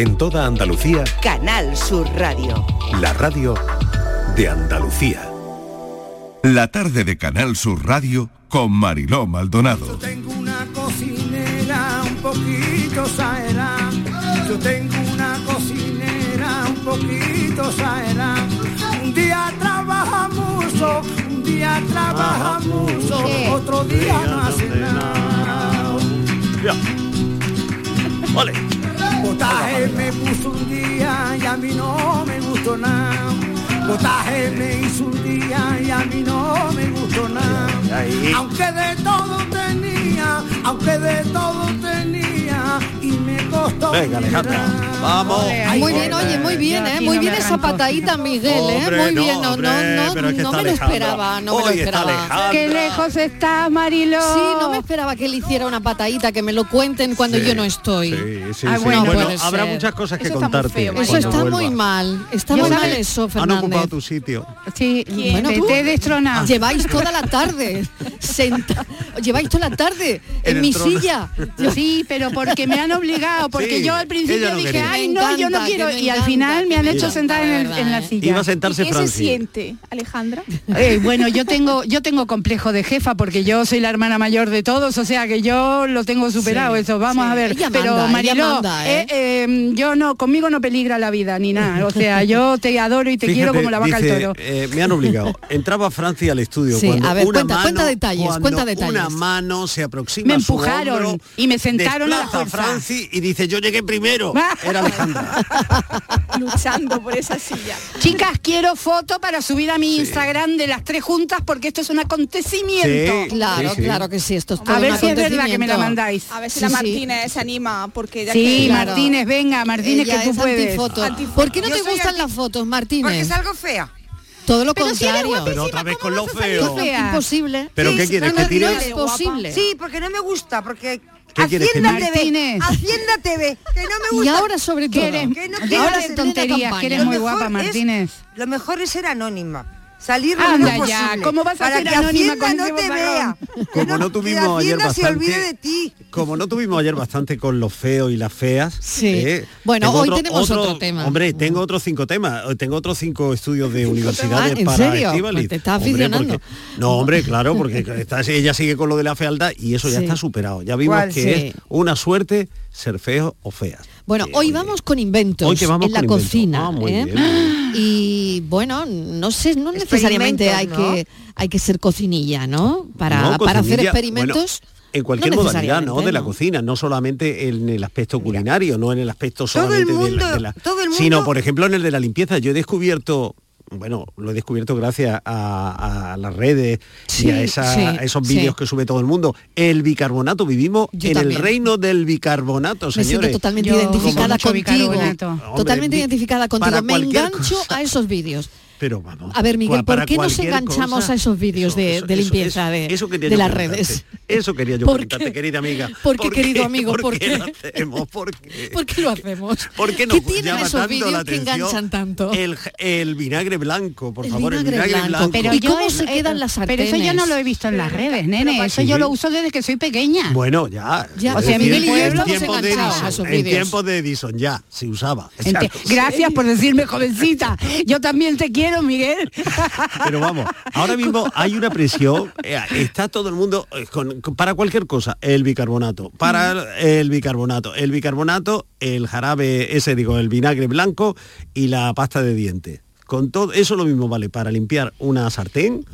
En toda Andalucía, Canal Sur Radio. la radio de Andalucía. La tarde de Canal Sur Radio con Mariló Maldonado. Tengo una cocinera un poquito saera. Yo tengo una cocinera un poquito saera. Un día trabaja mucho, un día trabaja mucho, otro día no hace nada. Vale. Potaje me puso un día y a mí no me gustó nada. Potaje me hizo un día y a mí no me gustó nada. Aunque de todo tenía, aunque de todo tenía. Venga, Alejandra. Vamos. Muy bien, oye, muy bien, ¿eh? Muy bien esa patadita, Miguel, ¿eh? Muy bien, no, no, no, pero es que no me lo esperaba, no me lo esperaba. Qué lejos está Mariló. Sí, no me esperaba que él hiciera una patadita, que me lo cuenten cuando Sí, yo no estoy. Sí, sí, Ah, bueno, habrá muchas cosas que contarte. feo, Eso está vuelva. muy mal, está muy mal eso, Han Fernández. ocupado tu sitio. Sí, Bueno, te, tú te he destronado. Lleváis toda la tarde, senta- lleváis toda la tarde en, mi trono. silla. Sí, pero porque me han obligado, porque Sí, yo al principio no dije, quería. ay Me no, yo no quiero, y al final me han hecho sentar en, verdad, en la ¿eh? silla. Iba a sentarse ¿Qué se siente, Alejandra? Eh, bueno, yo tengo, yo tengo complejo de jefa porque yo soy la hermana mayor de todos, o sea que yo lo tengo superado Sí, eso. Vamos sí. a ver. Ella Pero manda, Mariló, manda, ¿eh? eh, eh, yo no, conmigo no peligra la vida ni nada. O sea, yo te adoro y te quiero como la vaca al dice, toro. eh, me han obligado. Entraba Francia al estudio Sí, cuando a ver, una cuenta- mano, cuenta detalles, cuenta detalles. Una mano se aproxima Me a su empujaron hombro, y me sentaron a la fuerza. Franci y dice yo llegué primero. Era Alejandra. Luchando por esa silla. Chicas, quiero foto para subir a mi Instagram de las tres juntas porque esto es un acontecimiento. Sí, Claro, sí, sí. claro que sí, esto es todo A ver un si es verdad que me la mandáis. A ver si Sí, la sí. Martínez se anima, porque ya Sí, que... Claro. Martínez, venga, Martínez, Ella que tú es puedes. antifoto. Antifoto. ¿Por qué no Yo te gustan las fotos, Martínez? Porque salgo fea. Todo lo Pero contrario. Pero otra vez ¿cómo con lo feo. Imposible. ¿Pero Sí, qué quieres? No, ¿Que no, tire? no es posible. Sí, porque no me gusta, porque ¿Qué quieres que Hacienda? TV, Martínez. Hacienda TV, que no me Y gusta. ahora sobre todo. Que eres- Que no tonterías, que eres muy guapa, es- Martínez. Lo mejor es ser anónima. Salir lo Anda menos ya, posible, ¿cómo vas a para ser que Hacienda con no te vea. Como no tuvimos ayer bastante, se olvide de ti. como no tuvimos ayer bastante con los feos y las feas. Sí. eh, Bueno, tengo hoy tenemos otro tema. Hombre, tengo otros cinco temas, eh, tengo otros cinco estudios de universidades Ah, ¿en para serio? Pues te estás Hombre, aficionando. porque- no, hombre, claro, porque está- ella sigue con lo de la fealdad y eso ya Sí. está superado. Ya vimos ¿Cuál? que Sí. es una suerte ser feo o feas. Bueno, Eh, hoy vamos con inventos Hoy vamos en la cocina. Ah, muy ¿eh? bien, muy bien. Y bueno, no sé, no necesariamente hay que hay que ser cocinilla, ¿no? Para, No, para hacer experimentos. bueno, en cualquier no modalidad, ¿no? De la cocina, no solamente en el aspecto culinario, no en el aspecto Todo el solamente de la- mundo- de la, todo el sino mundo- por ejemplo en el de la limpieza. Yo he descubierto bueno, lo he descubierto gracias a, a las redes Sí, y a, esa- sí, a esos sí. vídeos que sube todo el mundo. El bicarbonato, vivimos Yo en también. el reino del bicarbonato, Me siento señores. totalmente Yo identificada contigo. Hombre, totalmente identificada contigo. Me engancho cosa. a esos vídeos. Pero vamos. A ver, Miguel, ¿por qué nos enganchamos cosa, a esos vídeos de- eso- de eso- limpieza eso- de- eso quería de yo las preguntarte. redes? Eso quería yo ¿Por preguntarte, qué? querida amiga. ¿Por qué, querido amigo? ¿Por qué? lo hacemos? ¿Por qué? ¿Por qué lo hacemos? ¿Por qué no ¿Qué tienen llama esos tanto vídeos que enganchan tanto? El, el vinagre blanco, por El favor, el vinagre vinagre blanco. blanco. Pero ¿Y cómo he- se quedan las Pero eso yo sartenes? no lo he visto en las redes, nene. para Eso qué? yo lo uso desde que soy pequeña. Bueno, ya. Ya, es o sea, Miguel y yo en de enganchados a Edison, esos en vídeos. tiempos de Edison ya se usaba. Gracias por decirme jovencita. Yo también te quiero, Miguel. Pero vamos, ahora mismo hay una presión, eh, está todo el mundo eh, con- con- para cualquier cosa, el bicarbonato, para el, el bicarbonato, el bicarbonato, el jarabe ese, digo, el vinagre blanco y la pasta de dientes. Con todo, eso lo mismo vale para limpiar una sartén,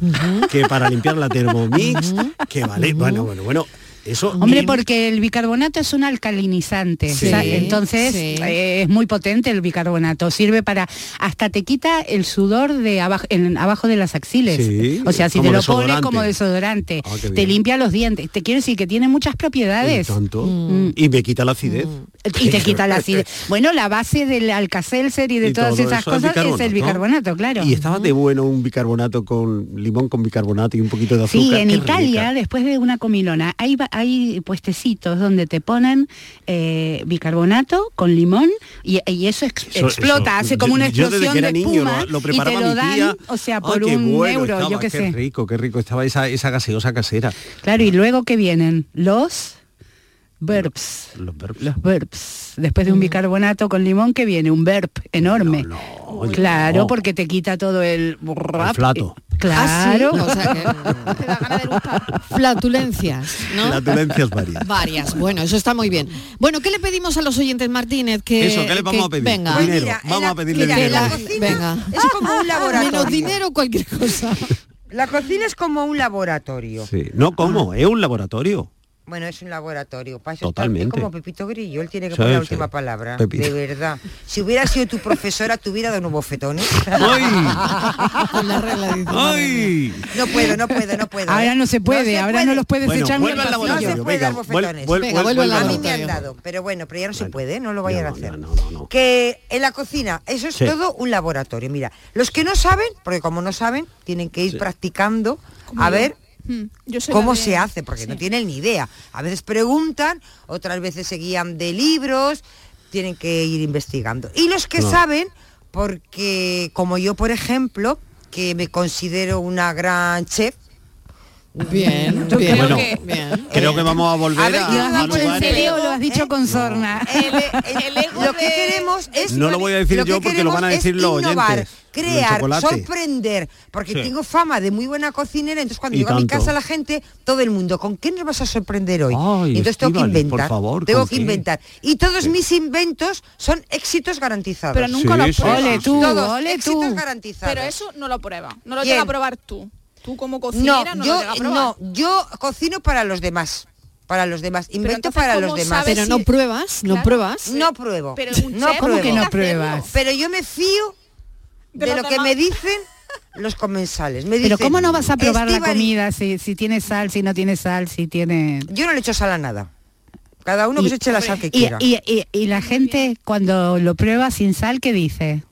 que para limpiar la Thermomix, que vale, bueno, bueno, bueno, eso... Hombre, y- porque el bicarbonato es un alcalinizante. Sí, o sea, entonces sí. eh, es muy potente el bicarbonato. Sirve para hasta te quita el sudor de abajo, en, abajo de las axiles. Sí, o sea, si te lo pones como desodorante, Ah, te limpia los dientes. Te quiero decir que tiene muchas y propiedades. tanto, Mm. y me quita la acidez. Y te quita la acidez. Bueno, la base del alcacelser y de Y todas esas es cosas es el bicarbonato, claro. Y estaba de bueno un bicarbonato con limón con bicarbonato y un poquito de azúcar. Sí, en Italia, rica. después de una comilona, hay, va- hay puestecitos donde te ponen eh, bicarbonato con limón y, y eso, ex- Eso- explota, eso- hace como una yo- yo explosión que era de niño espuma lo, lo y te lo mi dan, o sea, Ah, por qué un bueno euro, estaba, yo qué sé. rico, qué rico estaba esa, esa gaseosa casera. Claro, y luego que vienen los Verbs. Los verbs. Los verbs. Después de un bicarbonato con limón que viene un verb enorme. claro, no. porque te quita todo el... El flato. Claro. Ah, sí, o sea que- Te da ganas de luchar. flatulencias, ¿no? Flatulencias varias. Varias. Bueno, eso está muy bien. Bueno, ¿qué le pedimos a los oyentes, Martínez? Que, Eso, ¿qué le vamos que- a pedir? Venga. Pues Dinero. mira, Vamos la- a pedirle mira, dinero. la cocina venga. es como un laboratorio. Menos dinero, cualquier cosa. La cocina es como un laboratorio. Sí. No, ¿cómo? Es un laboratorio. Bueno, es un laboratorio. Para eso está- Totalmente. es como Pepito Grillo, él tiene que Sí, poner la sí. última palabra. Pepito. De verdad. Si hubiera sido tu profesora, te hubiera dado unos bofetones. ¡Ay! Madre mía. ¡Ay! No puedo, no puedo, no puedo. Ahora ¿eh? no se puede, se ahora no los puedes Bueno, echar ni vuelve al pasillo. No se laboratorio. puede dar bofetones. vuel- vuel- A mí me han laboratorio. dado, pero bueno, pero ya no se puede, no lo vayan No, a hacer. no, no, no. Que en la cocina, eso es Sí. todo un laboratorio. Mira, los que no saben, porque como no saben, tienen que ir Sí. practicando a ver Yo soy cómo de- se hace, porque sí. no tienen ni idea. A veces preguntan, otras veces se guían de libros, tienen que ir investigando. Y los que No. saben, porque como yo, por ejemplo, que me considero una gran chef, Bien, Yo bien. creo Bueno. que bien. Creo que vamos a volver A ver, a, ¿quién a lo has dicho ¿Eh? con sorna. el, el- El ego lo que queremos es No lo voy a decir yo porque lo van a queremos decir es los innovar, oyentes. Crear, sorprender, porque Sí. tengo fama de muy buena cocinera, entonces cuando Y llego a mi casa la gente, todo el mundo, ¿con qué nos vas a sorprender hoy? Ay, y entonces tengo que inventar, por favor, tengo ¿con que qué? inventar. Y todos mis inventos son éxitos garantizados. Pero nunca Sí, lo sí, pruebas. Ole tú, todos ole éxitos tú. garantizados. Pero eso no lo prueba. No lo llega a probar tú. Tú como no, cocinera no, lo yo llega a probar. no, yo cocino para los demás, para los demás, invento para ¿cómo los demás. Pero no pruebas, no Claro. pruebas. No pruebo. Pero un no chef pruebo. ¿Cómo que no pruebas? Pero yo me fío De lo que me dicen los comensales. Me Pero dicen, ¿cómo no vas a probar la "Estíbaliz, comida si, si tiene sal, si no tiene sal, si tiene... Yo no le echo sal a nada. Cada uno que se eche la sal que Y, quiera. y- y- y la gente cuando lo prueba sin sal, ¿qué dice?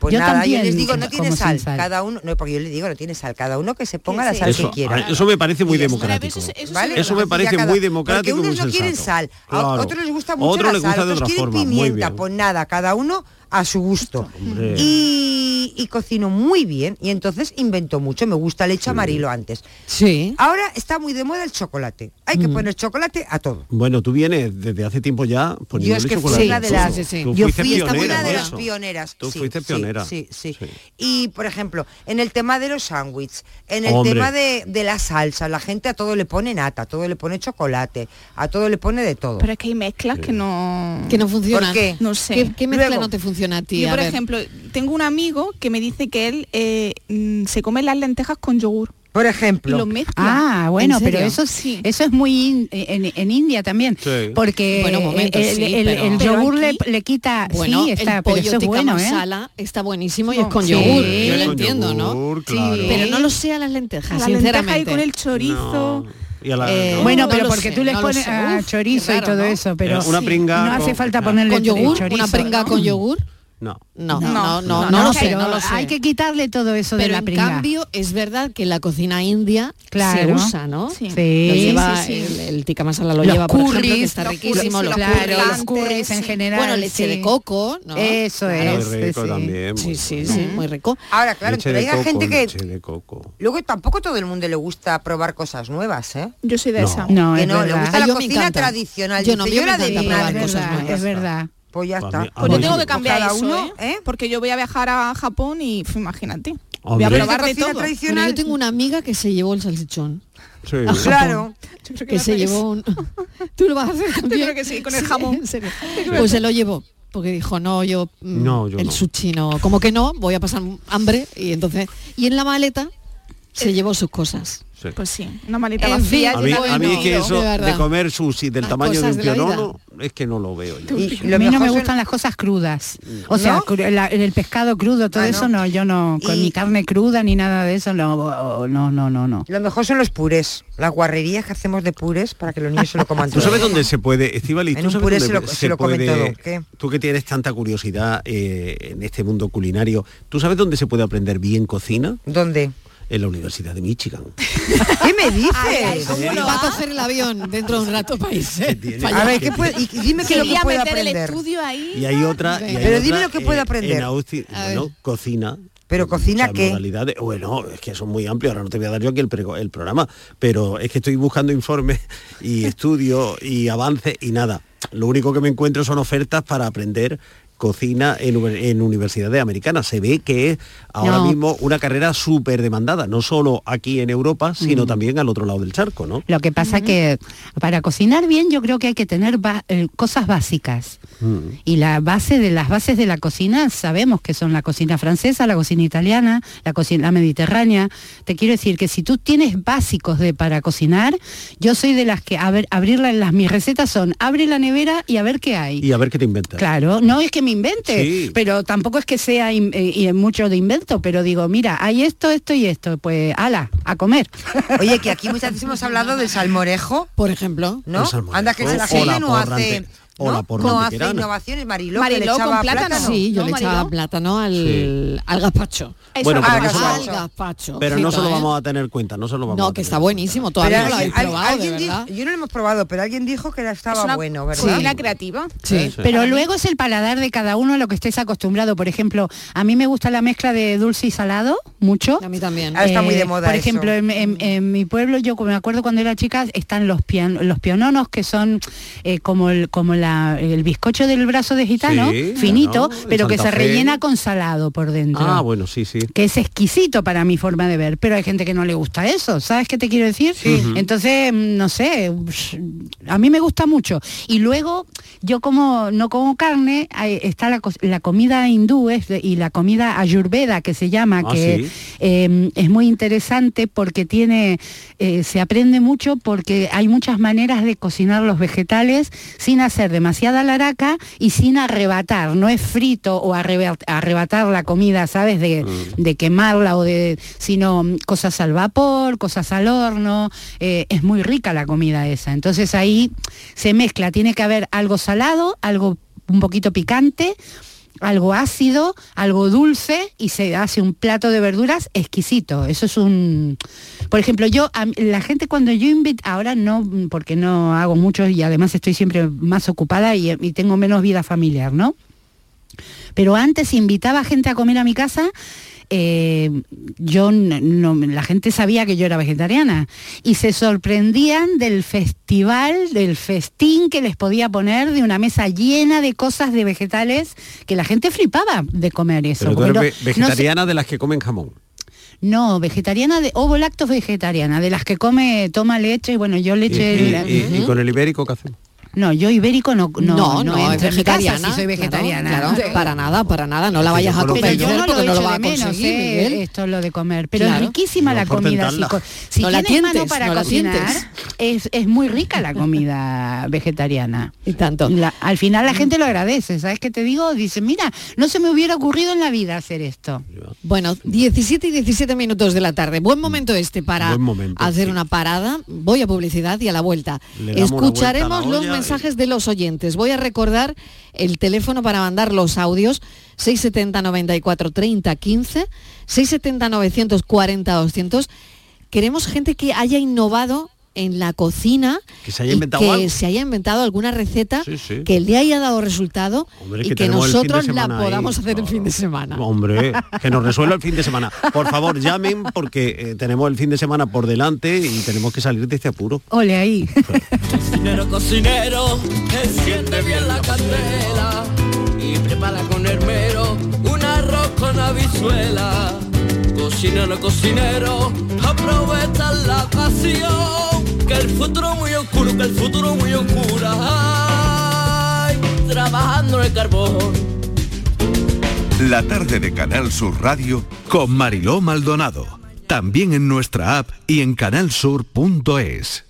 Pues yo nada, también yo les digo, no tiene sal. sal. Cada uno, no, porque yo les digo, no tiene sal. Cada uno que se ponga Sí, la sal Eso, que quiera. eso me parece muy democrático. Eso- eso ¿Vale? se Eso me parece cada- muy democrático Porque unos muy no quieren sal, a Claro. otros les gusta mucho Otros la les sal, gusta de otros otra quieren forma, pimienta, pues nada, cada uno a su gusto. Y, y cocino muy bien y entonces invento mucho, me gusta el hecho amarillo antes. Sí. Ahora está muy de moda el chocolate. Hay Mm. que poner chocolate a todo. Bueno, tú vienes desde hace tiempo ya poniendo Yo es que fui chocolate. una a de las- sí, sí. Tú Yo fuiste fui pionera una de las pioneras. Tú sí, fuiste sí, pionera. Sí, sí, Sí. Y por ejemplo, en el tema de los sándwiches, en el Hombre. tema de, de la salsa, la gente a todo le pone nata, a todo le pone chocolate, a todo le pone de todo. Pero es que hay mezclas que no... Que no funciona. ¿Por qué? No sé. ¿Qué, qué mezcla Luego, no te funciona a ti? Yo, A por ver. ejemplo, tengo un amigo que me dice que él eh, mm, se come las lentejas con yogur Por y ejemplo, lo mezcla. Ah, bueno, ¿En pero eso Sí. eso es muy in- en, en India también, Sí. porque Bueno, un momento, el, sí, el- pero- el Pero yogur aquí- le, le quita, Bueno, sí, está, el pero pollo eso es bueno, ¿eh? está buenísimo y es con Sí. yogur. Sí, Yo lo entiendo, ¿no? claro. Pero no lo sé a las lentejas, la lenteja y sinceramente. con el chorizo. No. Y a la- Eh, no. Bueno, No pero lo porque sé, tú le no lo pones ah, chorizo qué y todo ¿no? eso, pero Eh, una sí, pringa no hace con- falta ponerle ¿Con yogur? chorizo. ¿Una pringa con yogur? No. No, No, no, no, no, no, lo sé, pero no lo sé. hay que quitarle todo eso de Pero la en pringa. cambio es verdad que la cocina india Claro. se usa, ¿no? Sí. Sí, Lo lleva, sí, sí. El, el tikka masala lo los lleva, por ejemplo, que está los riquísimo. Los claro, los curries en general. Bueno, leche sí. de coco, ¿no? Eso Claro. es. Muy rico sí. también. Sí, sí, sí, muy rico. ahora claro, Leche pero de hay coco, gente que leche de coco. luego tampoco todo el mundo le gusta probar cosas nuevas, ¿eh? Yo soy de No. esa. No, no, le gusta la cocina tradicional. Yo no, yo la de probar cosas nuevas. es verdad. Pues ya Pues a está. mí- a Pues yo tengo que cambiar Cada eso, uno, ¿eh? ¿eh? Porque yo voy a viajar a Japón y imagínate. Voy Hombre. a Pero probar de todo. Bueno, yo tengo una amiga que se llevó el salchichón. Sí. Claro. Yo creo Que se llevó un... ¿Tú lo vas a hacer también? creo que sí, con el jamón. Pues se lo llevó. Porque dijo, no, yo, mm, No, yo el no. sushi no, como que no, voy a pasar hambre y entonces, y en la maleta se llevó sus cosas. Sí. Pues sí, una maleta En vacía. fin, A mí, a es que eso de comer sushi del Las tamaño de un pionono es que no lo veo yo. Y A lo mí no me son- gustan las cosas crudas. O sea, ¿No? la- el pescado crudo, todo Ah, eso no, yo no, con Y- ni carne cruda ni nada de eso, no, no, no, no, no. Lo mejor son los purés, las guarrerías que hacemos de purés para que los niños se lo coman ¿Tú todo. sabes dónde se puede, Estivali, En tú un sabes puré dónde se lo- se lo comen todo, ¿qué? tú que tienes tanta curiosidad eh, en este mundo culinario, ¿tú sabes dónde se puede aprender bien cocina? ¿Dónde? En la Universidad de Michigan. ¿Qué me dices? Va a coger el avión dentro de un rato país. A ver. ¿qué puede, y dime qué es lo que Quería puede meter el estudio ahí. Y hay otra... y hay Venga. Pero otra, dime lo que puede eh, aprender. En Austin, bueno, cocina. Pero cocina qué? modalidades. Bueno, es que son muy amplios, ahora no te voy a dar yo aquí el, el programa, pero es que estoy buscando informes y estudios y avances y nada. Lo único que me encuentro son ofertas para aprender cocina en, uni- en universidades americanas. Se ve que es ahora No. mismo una carrera súper demandada, no solo aquí en Europa, sino Mm. también al otro lado del charco, ¿no? Lo que pasa que para cocinar bien yo creo que hay que tener ba- eh, cosas básicas. Mm. Y la base de las bases de la cocina sabemos que son la cocina francesa, la cocina italiana, la cocina mediterránea. Te quiero decir que si tú tienes básicos de para cocinar, yo soy de las que a ver, abrirla las mis recetas son abre la nevera y a ver qué hay. Y a ver qué te inventas. Claro, no es que me invente, Sí. pero tampoco es que sea in- eh, y mucho de invento, pero digo, mira, hay esto, esto y esto, pues ala, a comer. Oye, que aquí muchas veces hemos hablado del salmorejo, Por ejemplo. ¿no? Anda que se la O gente no hace, o ¿no? la no hace innovaciones, Mariló, Mariló que le con plátano. Sí, yo ¿No, le echaba plátano al, al gazpacho. Eso Bueno, pero Ah, no se lo- gazpacho. Al gazpacho. Pero no se lo ¿eh? vamos a tener cuenta, no se lo vamos a No, que está en buenísimo, cuenta. todavía Pero no lo habéis alguien- probado, de alguien verdad. dijo- yo no lo hemos probado, pero alguien dijo que estaba una bueno, ¿verdad? cocina creativa. Sí. Pero luego es el paladar de cada uno a lo que estés acostumbrado. Por ejemplo, a mí me gusta la mezcla de dulce y salado, mucho. A mí también. Ahora está muy de moda Por ejemplo, en, en- en mi pueblo, yo me acuerdo cuando era chica, están los, pian- los piononos, que son eh, como, el, como la- el bizcocho del brazo de gitano, Sí, finito, pero que se rellena con salado por dentro. Ah, bueno, sí, sí. que es exquisito para mi forma de ver, pero hay gente que no le gusta eso, ¿sabes qué te quiero decir? Entonces, mm, no sé, a mí me gusta mucho. Y luego, yo como no como carne, está la, co- la comida hindú de- y la comida ayurveda que se llama, Ah, que sí. eh, es muy interesante porque tiene, eh, se aprende mucho porque hay muchas maneras de cocinar los vegetales sin hacer demasiada laraca y sin arrebatar, no es frito o arreba- arrebatar la comida, ¿sabes? De, de quemarla o de, sino mm, cosas al vapor, cosas al horno, eh, es muy rica la comida esa. Entonces ahí se mezcla, tiene que haber algo salado, algo un poquito picante, algo ácido, algo dulce y se hace un plato de verduras exquisito. Eso es un... Por ejemplo, yo, a la gente cuando yo invito, ahora no, porque no hago mucho y además estoy siempre más ocupada y, y tengo menos vida familiar, ¿no? Pero antes invitaba gente a comer a mi casa. Eh, yo no, la gente sabía que yo era vegetariana y se sorprendían del festival, del festín que les podía poner de una mesa llena de cosas de vegetales que la gente flipaba de comer eso. Pero tú porque eres no- ve- no sé- vegetariana de las que comen jamón. no, vegetariana de ovo lactos vegetariana, de las que come, toma leche, bueno, yo Y, leche. y- y- y con el ibérico qué hacemos? No, yo ibérico no, no, No, no, es casa vegetariana. si soy vegetariana. para nada, para nada. No la Es vayas a yo no lo porque no lo echo va a menos, conseguir, eh, esto lo de comer. Pero Claro. es riquísima No la comida. Si, No la tienes mano tientes, para cocinar, tientes. es, es muy rica la comida vegetariana. Y tanto. La- al final la gente lo agradece, ¿sabes qué te digo? Dice, mira, no se me hubiera ocurrido en la vida hacer esto. Bueno, 17 y 17 minutos de la tarde. Buen momento este para momento, hacer sí. una parada. Voy a publicidad y a la vuelta. Escucharemos vuelta a la los mensajes de los oyentes. Voy a recordar el teléfono para mandar los audios 670 94 30 15, 670 940 200. Queremos gente que haya innovado en la cocina Que se haya inventado que algo. se haya inventado alguna receta Sí, sí. que le haya dado resultado Hombre, y que nosotros la ahí, podamos hacer el fin de semana. Hombre, que nos resuelva el fin de semana. Por favor, llamen porque eh, tenemos el fin de semana por delante y tenemos que salir de este apuro. Ole ahí. Cocinero, cocinero, enciende bien la candela y prepara con hermero un arroz con habichuela. Cocinero, cocinero, aprovecha la ocasión, que el futuro muy oscuro, que el futuro muy oscuro. Ay, trabajando el carbón. La tarde de Canal Sur Radio con Mariló Maldonado. También en nuestra app y en canalsur.es.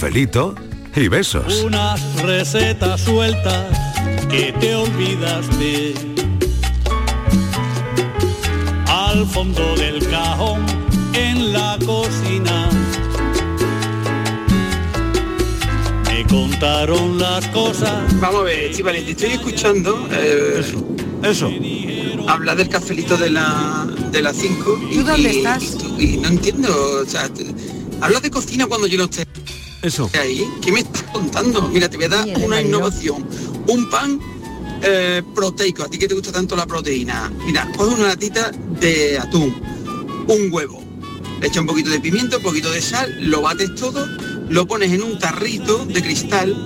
Cafelito y besos. Unas recetas sueltas que te olvidaste. Al fondo del cajón en la cocina. Me contaron las cosas. Vamos a ver, Chivales, te estoy escuchando. eso, eso. Habla del cafelito de la de las 5. ¿Tú dónde estás? Y, y no entiendo, o sea, te- habla de cocina cuando yo no esté Eso. ahí. ¿Qué me estás contando? Mira, te voy a dar una innovación. Un pan eh, proteico, a ti que te gusta tanto la proteína. Mira, coge una latita de atún, un huevo, le echa un poquito de pimiento, un poquito de sal, lo bates todo, lo pones en un tarrito de cristal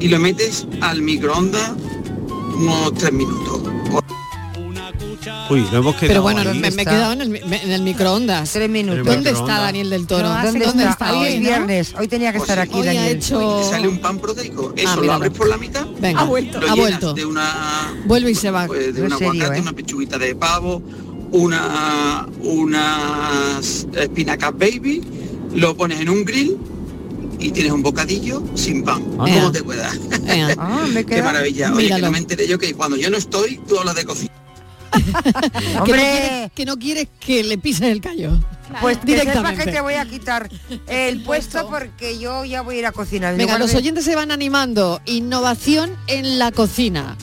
y lo metes al microondas unos tres minutos. Uy, lo hemos quedado Pero bueno, ahí. me, me he quedado en el, mi- en el microondas. Tres minutos. ¿Dónde está Daniel del Toro? No, ¿Dónde, ¿dónde está? Hoy es no? viernes, hoy tenía que estar aquí Hoy ha Daniel. hecho... Sale un pan proteico, eso Ah, lo abres por la mitad, Venga, lo ha vuelto. Ha llenas vuelto. de una Vuelve y se va. pues, de No un serio, aguacate, ¿eh? una pechuguita de pavo, una, unas espinacas baby, lo pones en un grill y tienes un bocadillo sin pan. ¿Cómo te? Venga. Ah, Qué maravilla. Oye, que Míralo. no me enteré yo que cuando yo no estoy, tú hablas de cocina. Que no, Hombre. quieres, que no quieres que le pises el callo. Pues que directamente. que te voy a quitar el puesto porque yo ya voy a ir a cocinar. En Venga, los de- oyentes se van animando. Innovación en la cocina.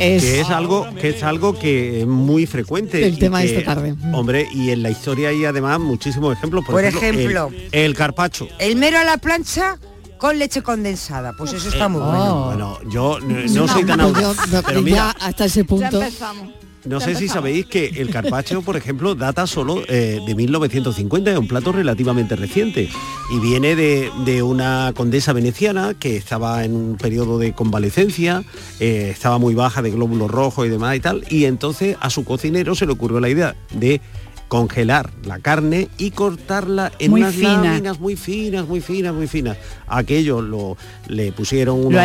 Es, que es algo que es algo que es muy frecuente El tema de que, esta tarde. hombre y en la historia hay además muchísimos ejemplos por, Por ejemplo, ejemplo. el, el carpacho El mero a la plancha con leche condensada. Pues eso está muy Oh. bueno. bueno yo no, no soy tan pues au- yo- pero ya mira hasta ese punto. No sé si sabéis que el carpaccio por ejemplo data solo eh, de 1950 es un plato relativamente reciente. Y viene de, de una condesa veneciana que estaba en un periodo de convalecencia eh, estaba muy baja de glóbulos rojos y demás y tal y entonces a su cocinero se le ocurrió la idea de congelar la carne y cortarla en Muy unas fina. láminas muy finas, muy finas, muy finas. Aquello lo le pusieron unos Lo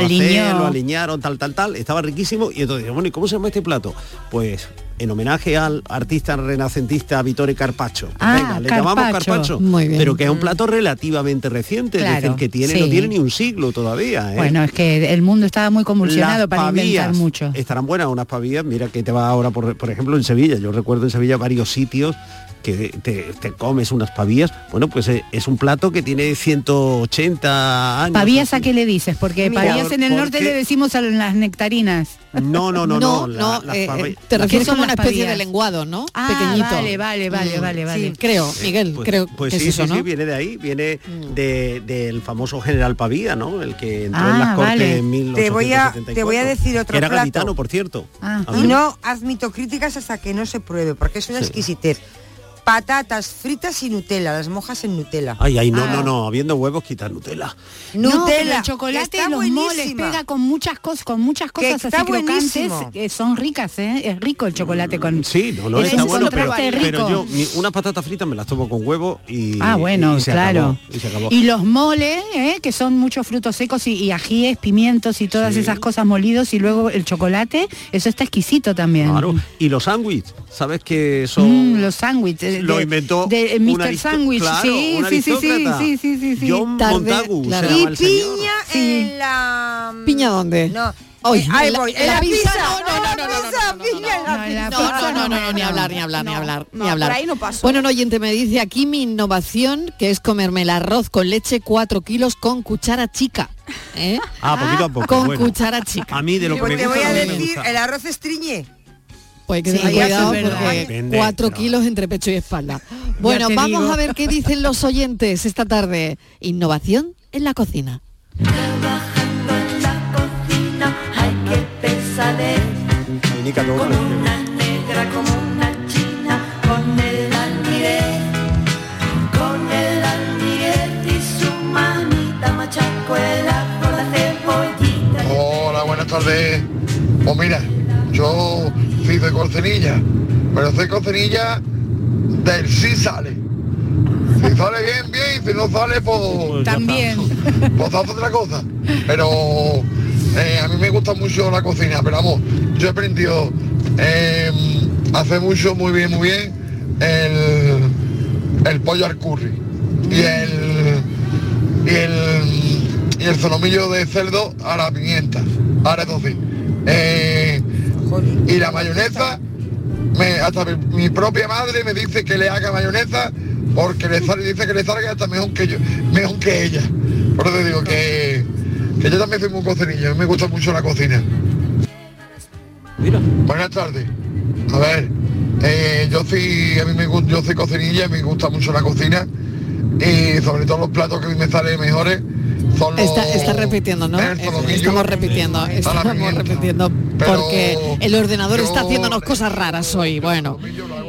aliñaron, tal, tal, tal, estaba riquísimo y entonces, bueno, ¿y cómo se llama este plato? Pues en homenaje al artista renacentista Vittore Carpaccio. Ah, Venga, le llamamos carpaccio. Carpaccio, Muy bien. pero que es un plato relativamente reciente, es Claro, decir, que tiene, sí. no tiene ni un siglo todavía. ¿eh? Bueno, es que el mundo estaba muy convulsionado Las para inventar mucho. Estarán buenas unas pavías, mira que te va ahora, por, por ejemplo, en Sevilla. Yo recuerdo en Sevilla varios sitios que te, te comes unas pavías. Bueno, pues eh, es un plato que tiene 180 años. ¿Pavías a qué le dices? Porque Mira, pavías en el ¿por norte le decimos a las nectarinas. No, no, no, no. No, la- no, las eh, eh, te refieres como una especie de lenguado, ¿no? Ah, Pequeñito. vale, vale, vale, Mm, vale, vale. Sí, creo, Miguel, Pues, creo pues que sí, es eso, sí, ¿no? sí, viene de ahí, viene de- del famoso general Pavía, ¿no? El que entró Ah, en las cortes vale. en 1874. Te voy a- te voy a decir otro era plato. gaditano, por cierto. Ah. Y no admito críticas hasta que no se pruebe, porque es una Sí. exquisitez. Patatas fritas y Nutella, las mojas en Nutella. Ay, ay, no, Ah. no, no, habiendo huevos quitar Nutella. No, Nutella, el chocolate y los moles buenísima. pega con muchas cosas, con muchas Que cosas está así crocantes, buenísimo. que son ricas, ¿eh? Es rico el chocolate con. Sí, no, no, Es está bueno, pero, contraste rico. pero yo mi- unas patatas fritas me las tomo con huevo y Ah, bueno, y se claro. acabó, y se acabó. Y los moles, ¿eh? que son muchos frutos secos y, y ajíes, pimientos y todas Sí. esas cosas molidos y luego el chocolate, eso está exquisito también. Claro. Y los sándwiches, ¿sabes que son? Mm, los sándwiches. Lo de- inventó de, un Mr. Sándwich, claro, sí, sí, sí, sí, sí, sí, sí, sí. John Tarde, Montagu claro. se Y llama el señor. piña Sí. en la... ¿Piña dónde? No. Hoy, eh, ahí en la- voy. en la la pizza, pizza. no, no, no, ni hablar, ni hablar, ni no, hablar, no, ni hablar. por ahí no paso. Bueno, un oyente me dice aquí mi innovación, que es comerme el arroz con leche 4 kilos con cuchara chica. ¿eh? Ah, poquito a poco. Con bueno. cuchara chica. A mí de lo que me te gusta voy a decir, el arroz estriñe. Pues que Sí, tenga eso cuidado porque Depende, 4 pero- kilos entre pecho y espalda. Bueno, vamos digo. a ver qué dicen los oyentes esta tarde. Innovación en la cocina. Trabajando en la cocina, ay qué pesadez. Dominica, todo Con una negra como una china, con el almirez, con el almirez y su manita machacuela con la cebollita. Hola, buenas tardes. Pues mira, yo sí soy cocinilla, pero soy cocinilla del sí sale. Si sale bien, bien, y si no sale, pues, También. pues hace otra cosa. Pero eh, a mí me gusta mucho la cocina, pero vamos, yo he aprendido eh, hace mucho, muy bien, muy bien, el, el pollo al curry y el y el y el solomillo de cerdo a la pimienta. Ahora eso sí. Eh, y la mayonesa, me- hasta mi, mi propia madre me dice que le haga mayonesa porque le sale, dice que le salga hasta mejor que yo, mejor que ella. Por eso te digo que, que yo también soy muy cocinilla, a mí me gusta mucho la cocina. Mira. Buenas tardes. A ver, eh, yo soy, a mí me yo soy cocinilla, me gusta mucho la cocina y sobre todo los platos que a mí me salen mejores Está, está repitiendo, ¿no? Es- solomillo Estamos repitiendo, estamos repitiendo porque el ordenador está haciéndonos cosas raras hoy. Bueno,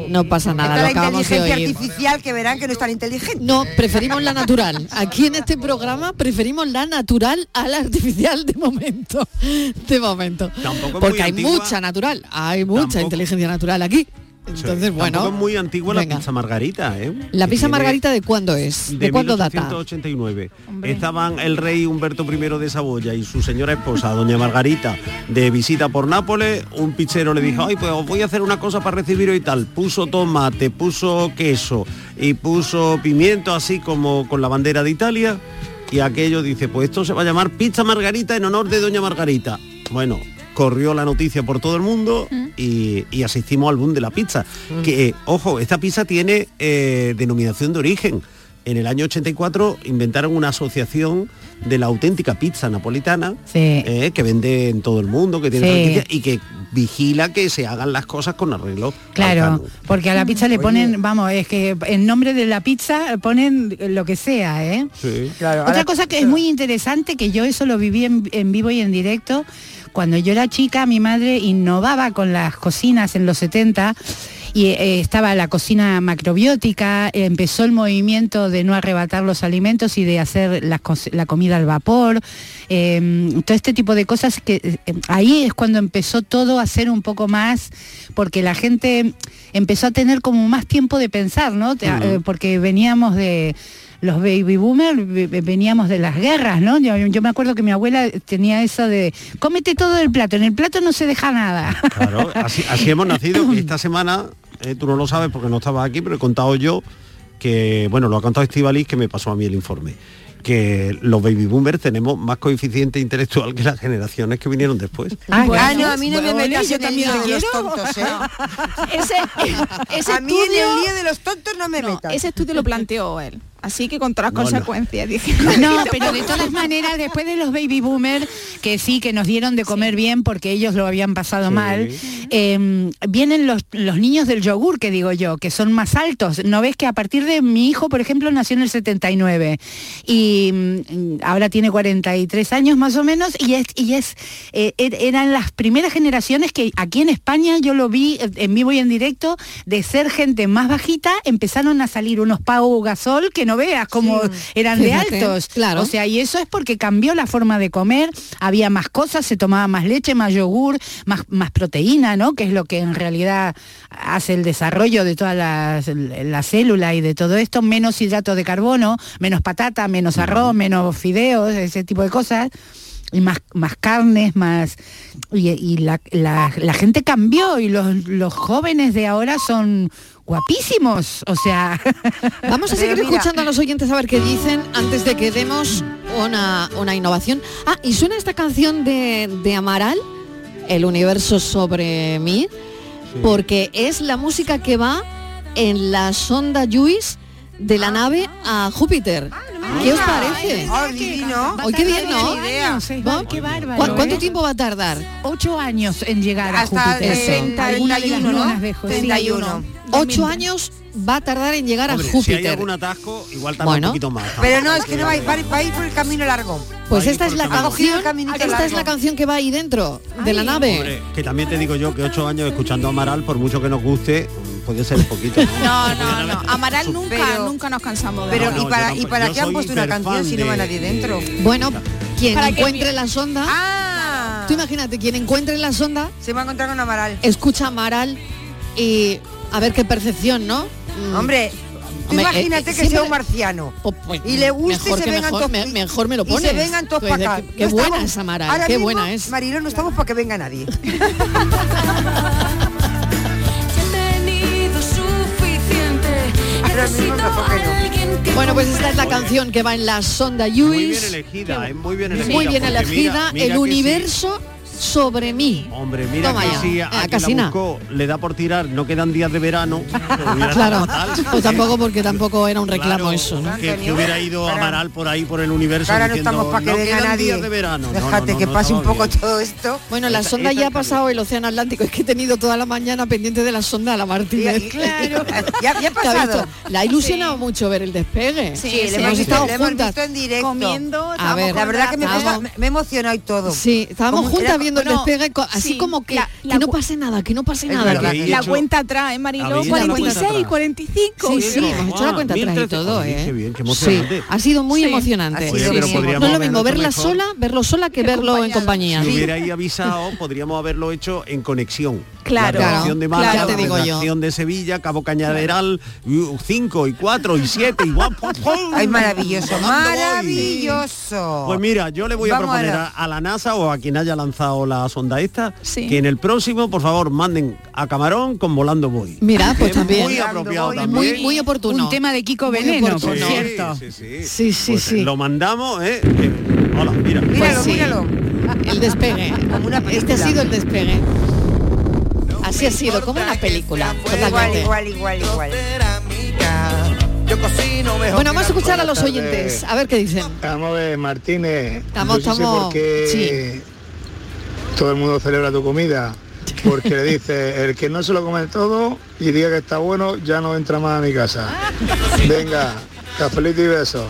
no pasa nada, Está lo la de inteligencia oír. artificial que verán que no es tan inteligente. No, preferimos la natural. Aquí en este programa preferimos la natural a la artificial de momento. De momento. Tampoco Porque hay antigua. mucha natural, hay mucha Tampoco- inteligencia natural aquí. Entonces, Sí. bueno. Tampoco es muy antigua venga. la pizza margarita, ¿eh? La pizza margarita de cuándo es? ¿De, de cuándo data? 1889. Estaban el rey Humberto I de Saboya y su señora esposa, doña Margarita, de visita por Nápoles. Un pichero le dijo, ay, pues os voy a hacer una cosa para recibiros y tal. Puso tomate, puso queso y puso pimiento así como con la bandera de Italia. Y aquello dice, pues esto se va a llamar pizza margarita en honor de doña Margarita. Bueno, corrió la noticia por todo el mundo y, y asistimos al boom de la pizza. Que, eh, ojo, esta pizza tiene eh, denominación de origen. En el año 84 inventaron una asociación de la auténtica pizza napolitana eh, que vende en todo el mundo, que tiene Sí. y que vigila que se hagan las cosas con arreglo. Claro, porque a la pizza le ponen, vamos, es que en nombre de la pizza ponen lo que sea, ¿eh? Sí. Otra cosa que es muy interesante, que yo eso lo viví en, en vivo y en directo, cuando yo era chica, mi madre innovaba con las cocinas en los 70 y eh, estaba la cocina macrobiótica, empezó el movimiento de no arrebatar los alimentos y de hacer la, co- la comida al vapor, eh, todo este tipo de cosas que eh, ahí es cuando empezó todo a ser un poco más, porque la gente empezó a tener como más tiempo de pensar, ¿no? Eh, porque veníamos de los baby boomers ve- ve- veníamos de las guerras, ¿no? Yo, yo me acuerdo que mi abuela tenía eso de, cómete todo el plato, en el plato no se deja nada. Claro, así, así hemos nacido. Esta semana, eh, tú no lo sabes porque no estabas aquí, pero he contado yo que, bueno, lo ha contado Estivalis, que me pasó a mí el informe que los baby boomers tenemos más coeficiente intelectual que las generaciones que vinieron después. Ah, Bueno, ah, no, a mí no me bueno, metas yo en el también lío de los tontos, ¿eh? ese, ese a mí en el lío de los tontos no me No, metas. ese estudio lo planteó él. Así que contra las No, no. consecuencias dije. No, pero de todas maneras, después de los baby boomers, que sí, que nos dieron de comer bien porque ellos lo habían pasado Sí. mal, eh, vienen los, los niños del yogur, que digo yo, que son más altos. ¿No ves que a partir de mi hijo, por ejemplo, nació en el 79 y mm, ahora tiene 43 años más o menos y es, y es eh, er- eran las primeras generaciones que aquí en España yo lo vi eh, en vivo y en directo, de ser gente más bajita, empezaron a salir unos Pau Gasol que no veas como eran de altos. claro. O sea, y eso es porque cambió la forma de comer, había más cosas, se tomaba más leche, más yogur, más, más proteína, ¿no? Que es lo que en realidad hace el desarrollo de toda la, la célula y de todo esto, menos hidratos de carbono, menos patata, menos arroz, menos fideos, ese tipo de cosas. Y más, más carnes, más... Y, y la, la- la gente cambió y los, los jóvenes de ahora son guapísimos. O sea... Vamos a seguir mira- escuchando a los oyentes a ver qué dicen antes de que demos una, una innovación. Ah, y suena esta canción de, de Amaral, El universo sobre mí, porque es la música que va en la sonda JUICE de la nave a Júpiter. ¿Qué os parece? Ah. Hoy qué bien, ¿no? Qué bárbaro, ¿Cu- ¿Cuánto ¿eh? tiempo va a tardar? Ocho años en llegar a Hasta Júpiter. el Eso. Alguna de las 31, ¿no? lunas de Júpiter. 31. Ocho años va a tardar en llegar Hombre, a si hay Júpiter. algún atasco, igual tarda Bueno. un poquito más. Pero no, es que no va, va, va a ir por el camino largo. Pues esta es la canción, esta es la canción que va ahí dentro de la nave. Hombre, que también te digo yo que ocho años escuchando a Amaral, por mucho que nos guste, puede ser un poquito. No, no, no. Amaral nunca, Pero- nunca nos cansamos de Pero No, ¿y no, para, no- ¿y para qué han puesto una canción si no va nadie dentro? de- Bueno, quien Para que encuentre la sonda, Ah, tú imagínate, quien encuentre la sonda, se va a encontrar con Amaral. escucha a Amaral y a ver qué percepción, ¿no? Mm, Hombre, tú Hombre, imagínate eh, que siempre- sea un marciano. po- pues, Y le guste mejor y se que vengan mejor, todos. me- mejor me lo y pones. se vengan todos Pues, para acá. Qué, qué No buena estamos- es Amaral, ahora qué mismo, buena es. Marilo, no estamos para que venga nadie. Mismo mejor. Bueno, pues esta es la canción que va en la sonda Muy bien Juice. elegida, muy bien elegida. Muy bien porque elegida, mira- mira el universo sobre mí. Hombre, mira Toma que ya. si Eh, a casi la buscó le da por tirar, no quedan días de verano. pero hubiera Claro, pues tampoco porque tampoco era un reclamo Claro, eso, ¿no? Que, que hubiera ido a Amaral por ahí por el universo Ahora no diciendo, estamos para que "No quedan nadie. días de verano. No, no, Déjate no, que no pase un poco bien. todo esto. Bueno, la Esta- sonda esta ya ha pasado el Océano Atlántico. Es que he tenido toda la mañana pendiente de la sonda a la Martínez. Claro. Ya, ya ha ¿Te ha pasado. La ha ilusionado mucho ver el despegue. Sí, Sí, le sí, hemos, hemos visto, estado le hemos juntas. visto en directo. comiendo. A ver, La verdad que me, me, he emocionado y todo. Sí, estábamos juntas era- viendo el bueno, despegue, co- así sí, como que, la- la que no pase nada, que no pase nada. La hecho- cuenta atrás, ¿eh, Mariló? habéis hecho la cuenta 46, atrás. 45. Sí, sí, hemos hecho la cuenta atrás y 1013. todo, ¿eh? qué bien, qué Sí, emocionante. ha sido muy Sí, emocionante. Oye, no es lo mismo verla mejor. sola, verlo sola que verlo en compañía. Si Sí. hubierais avisado, podríamos haberlo hecho en conexión. Claro, la de claro. Málaga, Ya te digo yo. de Sevilla, Cabo Cañaveral, 5 y 4 y 7 y. Ay, maravilloso, maravilloso. Pues mira, yo le voy a proponer a la NASA o a quien haya lanzado la sonda esta, Sí. que en el próximo, por favor, manden a Camarón con Volando Voy. Mira, pues Es también. Muy apropiado Voy, también. Muy, muy oportuno. Un tema de Kiko Veneno, por Sí, cierto. Sí, sí. Sí, sí, Pues, sí. Lo mandamos, ¿eh? Hola, mira. Míralo, Pues sí. míralo. El despegue. Como una Este ha película. sido el despegue. Así ha sido, como una película. Igual, Totalmente. igual, igual, igual. Bueno, vamos a escuchar a los oyentes. A ver qué dicen. Vamos a ver, Martínez. Estamos- sé estamos- todo el mundo celebra tu comida. Porque le dice, el que no se lo come todo y diga que está bueno, ya no entra más a mi casa. Venga, cafelito y besos.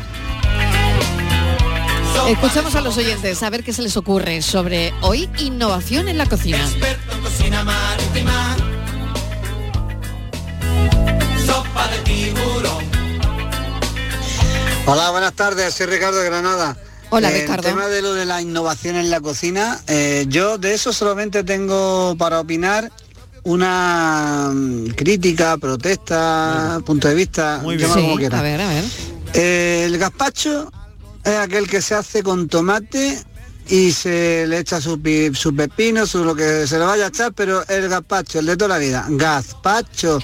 Escuchamos a los oyentes a ver qué se les ocurre sobre hoy innovación en la cocina. Hola, buenas tardes, soy Ricardo de Granada. Hola, Eh, Ricardo. El tema de lo de la innovación en la cocina, eh, yo de eso solamente tengo para opinar una mm, crítica, protesta, punto de vista, Muy bien. como Sí, quiera. a ver, a ver. Eh, el gazpacho es aquel que se hace con tomate y se le echa su, su pepino, su lo que se le vaya a echar, pero el gazpacho, el de toda la vida, gazpacho.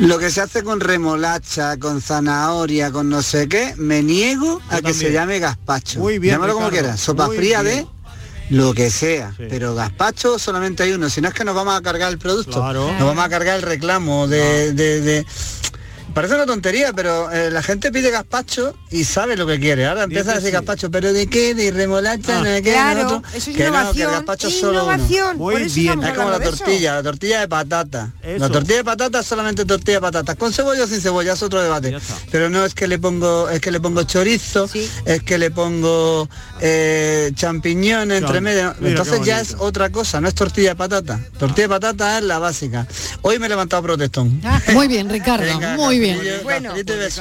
Lo que se hace con remolacha, con zanahoria, con no sé qué, me niego a que se llame gazpacho. Muy bien, Llámalo como quieras, sopa muy fría bien. de lo que sea, pero gazpacho solamente hay uno, si no es que nos vamos a cargar el producto, Claro. nos vamos a cargar el reclamo de... de- de- Parece una tontería, pero eh, la gente pide gazpacho y sabe lo que quiere. Ahora empieza a decir gazpacho, pero ¿de qué? ¿De remolacha? Ah. ¿De qué? Claro, ¿De otro? eso es que no, que el innovación, gazpacho es solo uno. innovación, Muy bien. Es como la tortilla, la tortilla de patata. Eso. La tortilla de patata es solamente tortilla de patata. Con cebolla o sin cebolla es otro debate. Pero no es que le pongo, es que le pongo chorizo, es que le pongo eh, champiñones entre medio. mira Entonces qué ya es otra cosa, no es tortilla de patata. Tortilla de patata es la básica. Hoy me he levantado protestón. Muy bien, Ricardo, Venga, muy bien. Bueno,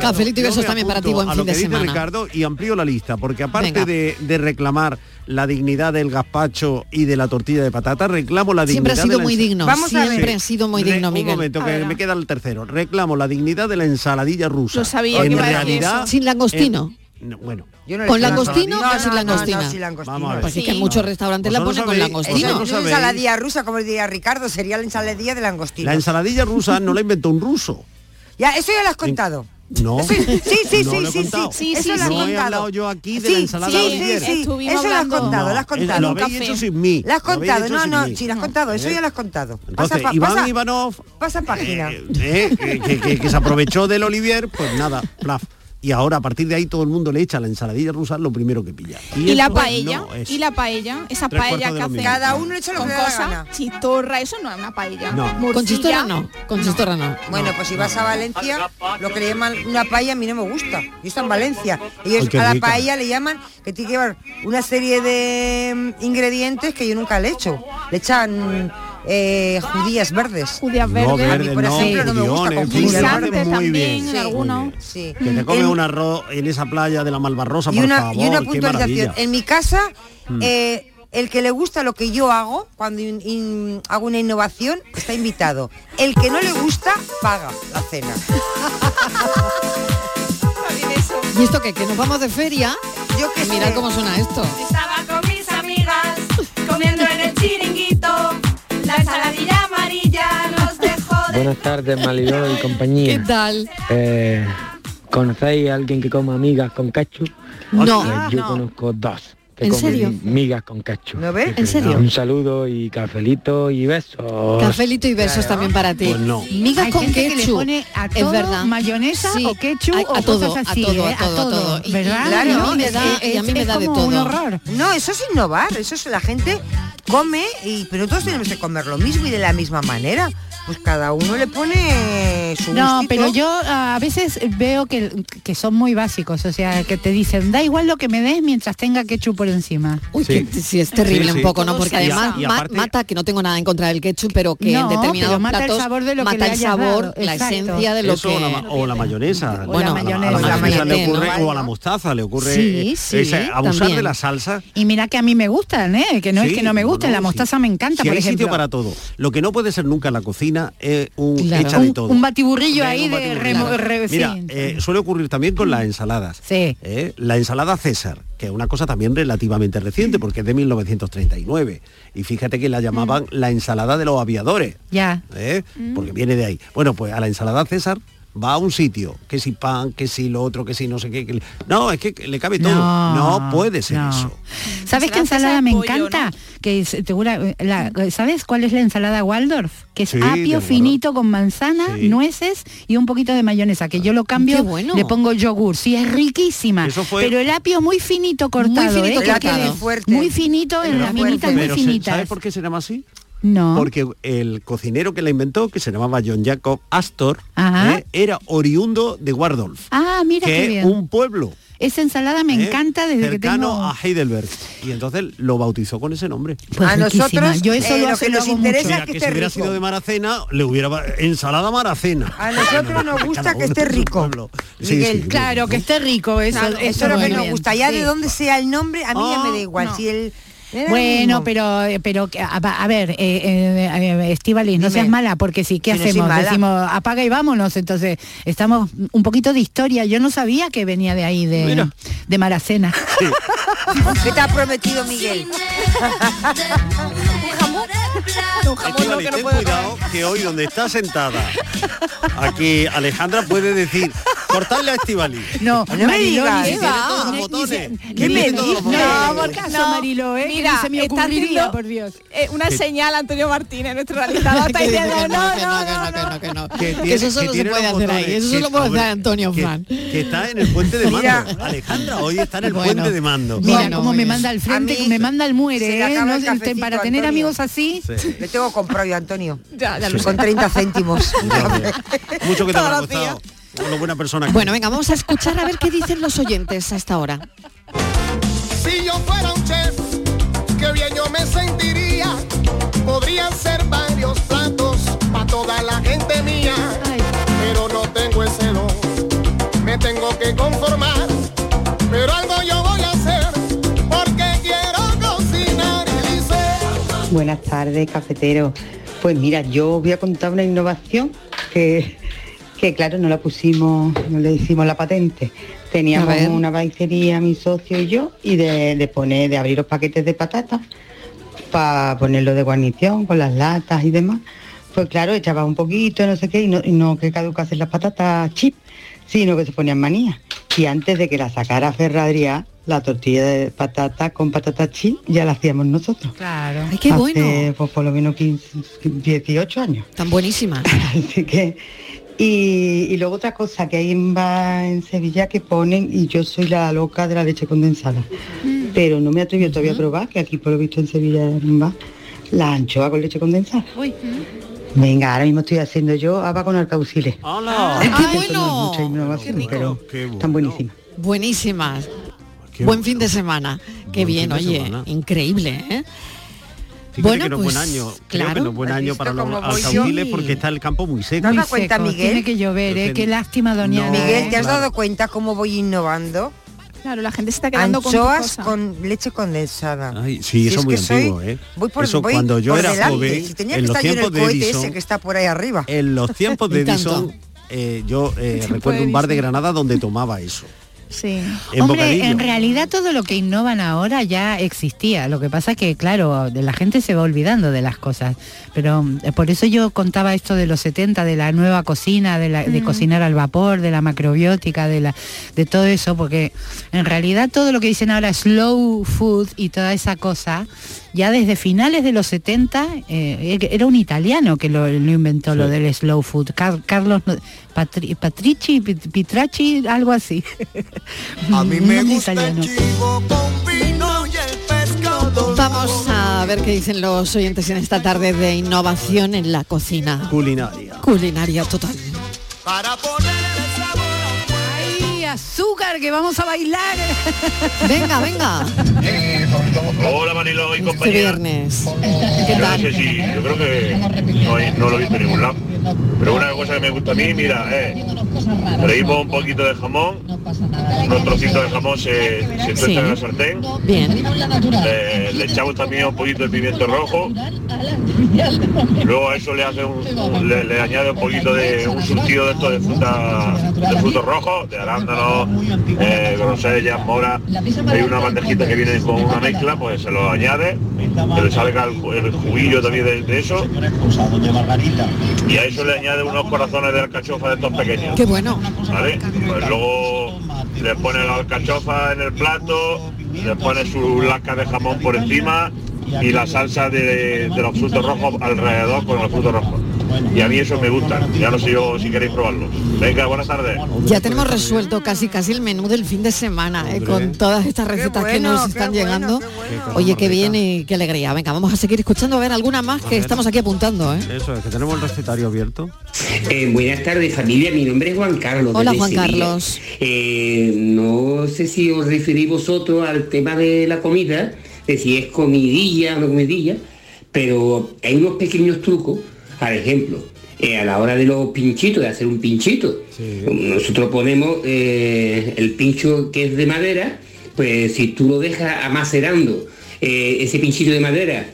Cafelito y Yo besos también para ti, buen a fin lo que de dice semana. Ricardo y amplío la lista, porque aparte de, de reclamar la dignidad del gazpacho y de la tortilla de patata, reclamo la Siempre dignidad ha sido de la muy digno, Vamos a ver. siempre ha sido muy digno, Un Miguel. momento, A que me queda el tercero. Reclamo la dignidad de la ensaladilla rusa. Lo sabía en que realidad, eso. Sin langostino. en- no, bueno. ¿Con langostino o sin langostina? No, sin langostino. Vamos a ver. Pues es que en muchos restaurantes la ponen con sabéis- langostino. vosotros Eso no es sabéis- ensaladilla rusa, como diría Ricardo, sería la ensaladilla de langostino. La ensaladilla rusa no la inventó un ruso. Ya, eso ya lo has contado. No. Sí, sí, sí, No sí, lo he sí, contado. sí, eso lo has No he contado. hablado yo aquí de Sí, la ensalada sí, Olivier. Sí, sí, eso lo has contado, lo has contado. lo habéis hecho sin mí. Lo has contado, no, no, sí, lo has contado, eso ¿Eh? ya lo has contado. Entonces, Pasa, pa- Iván pasa- Ivanov, Pasa página. eh, que, que- que- que se aprovechó del Olivier, pues nada, plaf. Y ahora a partir de ahí todo el mundo le echa la ensaladilla rusa lo primero que pilla. Y, la paella, no es- y la paella, esa Tres paella que mismo. Cada uno le echa lo con que le da la cosas, gana. chistorra, eso no es una paella. No. Con chistorra no, con chistorra no. Bueno, pues si vas a Valencia, lo que le llaman una paella a mí no me gusta. Yo estoy en Valencia. Ellos Ay, a la rica. paella le llaman que tiene que llevar una serie de mm, ingredientes que yo nunca le echo. Le echan eh, judías verdes. Judías No, verdes. A mí, por no, ejemplo, no me gusta con judías verdes. muy también, bien. en algunos. Sí. Que te come En- un arroz en esa playa de la Malvarrosa, y por una, favor, y una puntualización. En mi casa, Mm. eh, el que le gusta lo que yo hago, cuando in- in- hago una innovación, está invitado. El que no le gusta, paga la cena. ¿Y esto qué? ¿Que nos vamos de feria? Yo que Mira sé. cómo suena esto. La ensaladilla amarilla nos dejó de... Buenas tardes, Mariló y compañía. ¿Qué tal? Eh, ¿Conocéis a alguien que coma migas con ketchup? No. Pues yo no. conozco dos ¿En serio? migas con ketchup. ¿No ves? ¿En serio? Un saludo y cafelito y besos. Cafelito y besos también para ti. Pues no. Migas Hay con gente que le ketchup. pone a es todo verdad. mayonesa Sí, o ketchup a, o a todo, cosas así, a todo, ¿eh? a todo, a todo. Y- y- ¿verdad? y a mí Claro, me es da, que y a mí me es da de como un todo. horror. No, eso es innovar, eso es la gente come y pero todos tenemos que comer lo mismo y de la misma manera. Pues cada uno le pone su No, gustito. pero yo a veces veo que, que son muy básicos, o sea, que te dicen, da igual lo que me des mientras tenga ketchup por encima. Uy, Sí. que sí, es terrible Sí, un sí. poco, ¿no? Porque además. Y aparte- mata, que no tengo nada en contra del ketchup, pero que en determinados mata el sabor de lo que mata le el sabor, dado, la exacto. esencia de lo Eso que... o, la, o la mayonesa. O la a mayonesa. A la, O la mayonesa le ocurre, ¿no? o a la mostaza le ocurre Sí, eh, abusar también. de la salsa. Y mira que a mí me gustan, ¿eh? Que no Sí, es que no me gusten, la sí. mostaza me encanta, Si por hay ejemplo. sitio para todo. Lo que no puede ser nunca en la cocina es un Claro. echa de todo. un batiburrillo ahí de Mira, eh, suele ocurrir también con las ensaladas. Sí. La ensalada César, que es una cosa también relativamente reciente, porque es de 1939. Y fíjate que la llamaban Mm. la ensalada de los aviadores. Ya. ¿eh? Mm. porque viene de ahí. Bueno, pues a la ensalada César va a un sitio, que si pan, que si lo otro, que si no sé qué. que No, es que le cabe todo. No, No, puede ser no. eso. ¿Sabes qué ensalada me encanta? Que es- te jura- la- ¿Sabes cuál es la ensalada Waldorf? Que es Sí, apio finito con manzana, Sí. nueces y un poquito de mayonesa, que yo lo cambio, bueno. le pongo yogur. Sí, es riquísima. Eso fue- Pero el apio muy finito cortado, finito ¿eh? Que cortado. quede Fuerte. Muy finito en las minitas muy finitas. ¿sabes por qué se llama así? No. Porque el cocinero que la inventó, que se llamaba John Jacob Astor. ¿eh? era oriundo de Waldorf, Ah, mira qué que es bien. un pueblo Esa ensalada me ¿eh? encanta desde que cercano tengo... a Heidelberg. Y entonces lo bautizó con ese nombre. Pues a riquísima. nosotros yo eso eh, lo, lo hace- que nos interesa mucho. es Mira, que que esté si hubiera rico. sido de Maracena, le hubiera ensalada maracena. A nosotros nos gusta que esté rico. Sí, Miguel, sí, Claro, que esté rico eso. Claro, eso eso es lo que nos bien. gusta. Ya Sí. de dónde sea el nombre, a mí ya me da Ah, igual. no. Si el Bueno, pero pero que- a, a ver, eh, eh, eh, no Dime. seas mala, porque sí, ¿qué Si hacemos? Decimos, apaga y vámonos. Entonces, estamos un poquito de historia. Yo no sabía que venía de ahí, de, de Maracena. ¿Qué te ha prometido Miguel? Ten cuidado que hoy donde está sentada aquí Alejandra puede decir cortarle a Estivali. No, No todos los botones. ¿eh? que Mira, se me está ocurriría, haciendo- por Dios. Eh, una señal Antonio Martínez, nuestro realizador, está Que dice diciendo, que no, que no, que no, que no, que no. Que, Que eso solo se tiene puede los hacer ahí, botones, eso que- solo puede hombre, hacer Antonio que- Fran. Que está en el puente de Mira. mando. Alejandra hoy está en el puente de mando. Mira cómo me manda al frente, me manda al muere, ¿eh? para tener amigos así. Le tengo comprado yo, Antonio. Ya, ya lo. Con 30 céntimos. Ya. Mucho que te habrá gustado. Una buena persona. Bueno, venga, vamos a escuchar a ver qué dicen los oyentes a esta hora. Si yo fuera un chef, qué bien yo me sentiría. Podrían ser Buenas tardes, cafetero. Pues mira, yo voy a contar una innovación que, que claro, no la pusimos, no le hicimos la patente. Teníamos una baicería, mi socio y yo, y de, de poner, de abrir los paquetes de patatas para ponerlo de guarnición con las latas y demás. Pues claro, echaba un poquito, no sé qué, y no, y no que caducasen las patatas chip, sino que se ponían manías. Y antes de que la sacara Ferradría, la tortilla de patata con patata chip ya la hacíamos nosotros. Claro. Ay, qué Hace, bueno. pues, por lo menos 15, 18 años. Tan buenísima. Así que... Y, y luego otra cosa que hay en, Sevilla que ponen, y yo soy la loca de la leche condensada, pero no me atrevo todavía a probar, que aquí por lo visto en Sevilla Ba, la anchoa con leche condensada. Venga, ahora mismo estoy haciendo yo haba con alcauciles. ¡Hola! No es bueno. mucha innovación, pero Qué bueno. están buenísimas. Buenísimas. Qué Buen bueno. fin de semana. Qué Buen bien, oye, semana. increíble, ¿eh? Fíjate Bueno, que no es pues, buen año. Creo claro. que no es buen ¿Has año para los porque está el campo muy seco. ¿Te has Muy dado cuenta, seco, Miguel? Tiene que llover, ¿eh? Qué lástima, doña. No. Miguel, ¿te has Claro. dado cuenta cómo voy innovando? Claro, la gente se está quedando Anchoas con leche condensada. Ay, sí, Si eso es muy soy- antiguo, ¿eh? Voy por, eso voy cuando yo por era delante. joven, Si tenía en que los en tiempos el de cohete Edison, ese que está por ahí arriba. en los tiempos de. Edison, eh, yo eh, recuerdo un bar de. Granada donde tomaba eso. Sí. En Hombre, bocadillo. en realidad todo lo que innovan ahora ya existía. Lo que pasa es que, claro, de la gente se va olvidando de las cosas. Pero eh, por eso yo contaba esto de los 70, de la nueva cocina, de, la, de cocinar al vapor, de la macrobiótica, de, la, de todo eso, porque en realidad todo lo que dicen ahora slow food y toda esa cosa, ya desde finales de los 70, eh, era un italiano que lo, lo inventó, lo del slow food. Car- Carlos no- Patri- Patrici, Pit- Pitrachi, algo así. A mí me Un gusta el italiano. chivo con vino y el pescado. Vamos a ver qué dicen los oyentes en esta tarde de innovación en la cocina. Culinaria. Culinaria total. Para ¡Ay, azúcar, que vamos a bailar! Venga, venga. Hola Manilo y Este compañía. viernes. ¿Qué Yo no tal? sé si, yo creo que no, hay- no lo he visto en ningún lado. Pero una cosa que me gusta a mí, mira, es, freímos un poquito de jamón, unos trocitos de jamón se, se tuestan Sí. en la sartén, Bien. le, le echamos también un poquito de pimiento rojo, luego a eso le hace un, un- le, le añade un poquito de un surtido de esto de fruta, de frutos rojos, de arándanos, eh, grosellas, mora, hay una bandejita que viene con una mezcla, pues se lo añade, que le salga el, el juguillo también de, de eso, y a eso le añade unos corazones de alcachofa de estos pequeños. Qué bueno. ¿vale? Pues luego le pone la alcachofa en el plato, le pone su lasca de jamón por encima y la salsa de, de los frutos rojos alrededor con los frutos rojos. Y a mí eso me gusta, ya no sé yo si queréis probarlo. Venga, buenas tardes. Ya tenemos resuelto casi casi el menú del fin de semana eh, con todas estas recetas que nos están bueno, llegando. qué bueno. Oye, qué bien y qué alegría. Venga, vamos a seguir escuchando a ver alguna más que estamos aquí apuntando, ¿eh? Eso es, que tenemos el recetario abierto. Eh, buenas tardes familia, mi nombre es Juan Carlos. Hola, Juan Sevilla. Carlos. Eh, no sé si os referís vosotros al tema de la comida, de si es comidilla o no comidilla, pero hay unos pequeños trucos, por ejemplo, eh, a la hora de los pinchitos, de hacer un pinchito. Nosotros ponemos eh, el pincho que es de madera, pues si tú lo dejas amacerando eh, ese pinchito de madera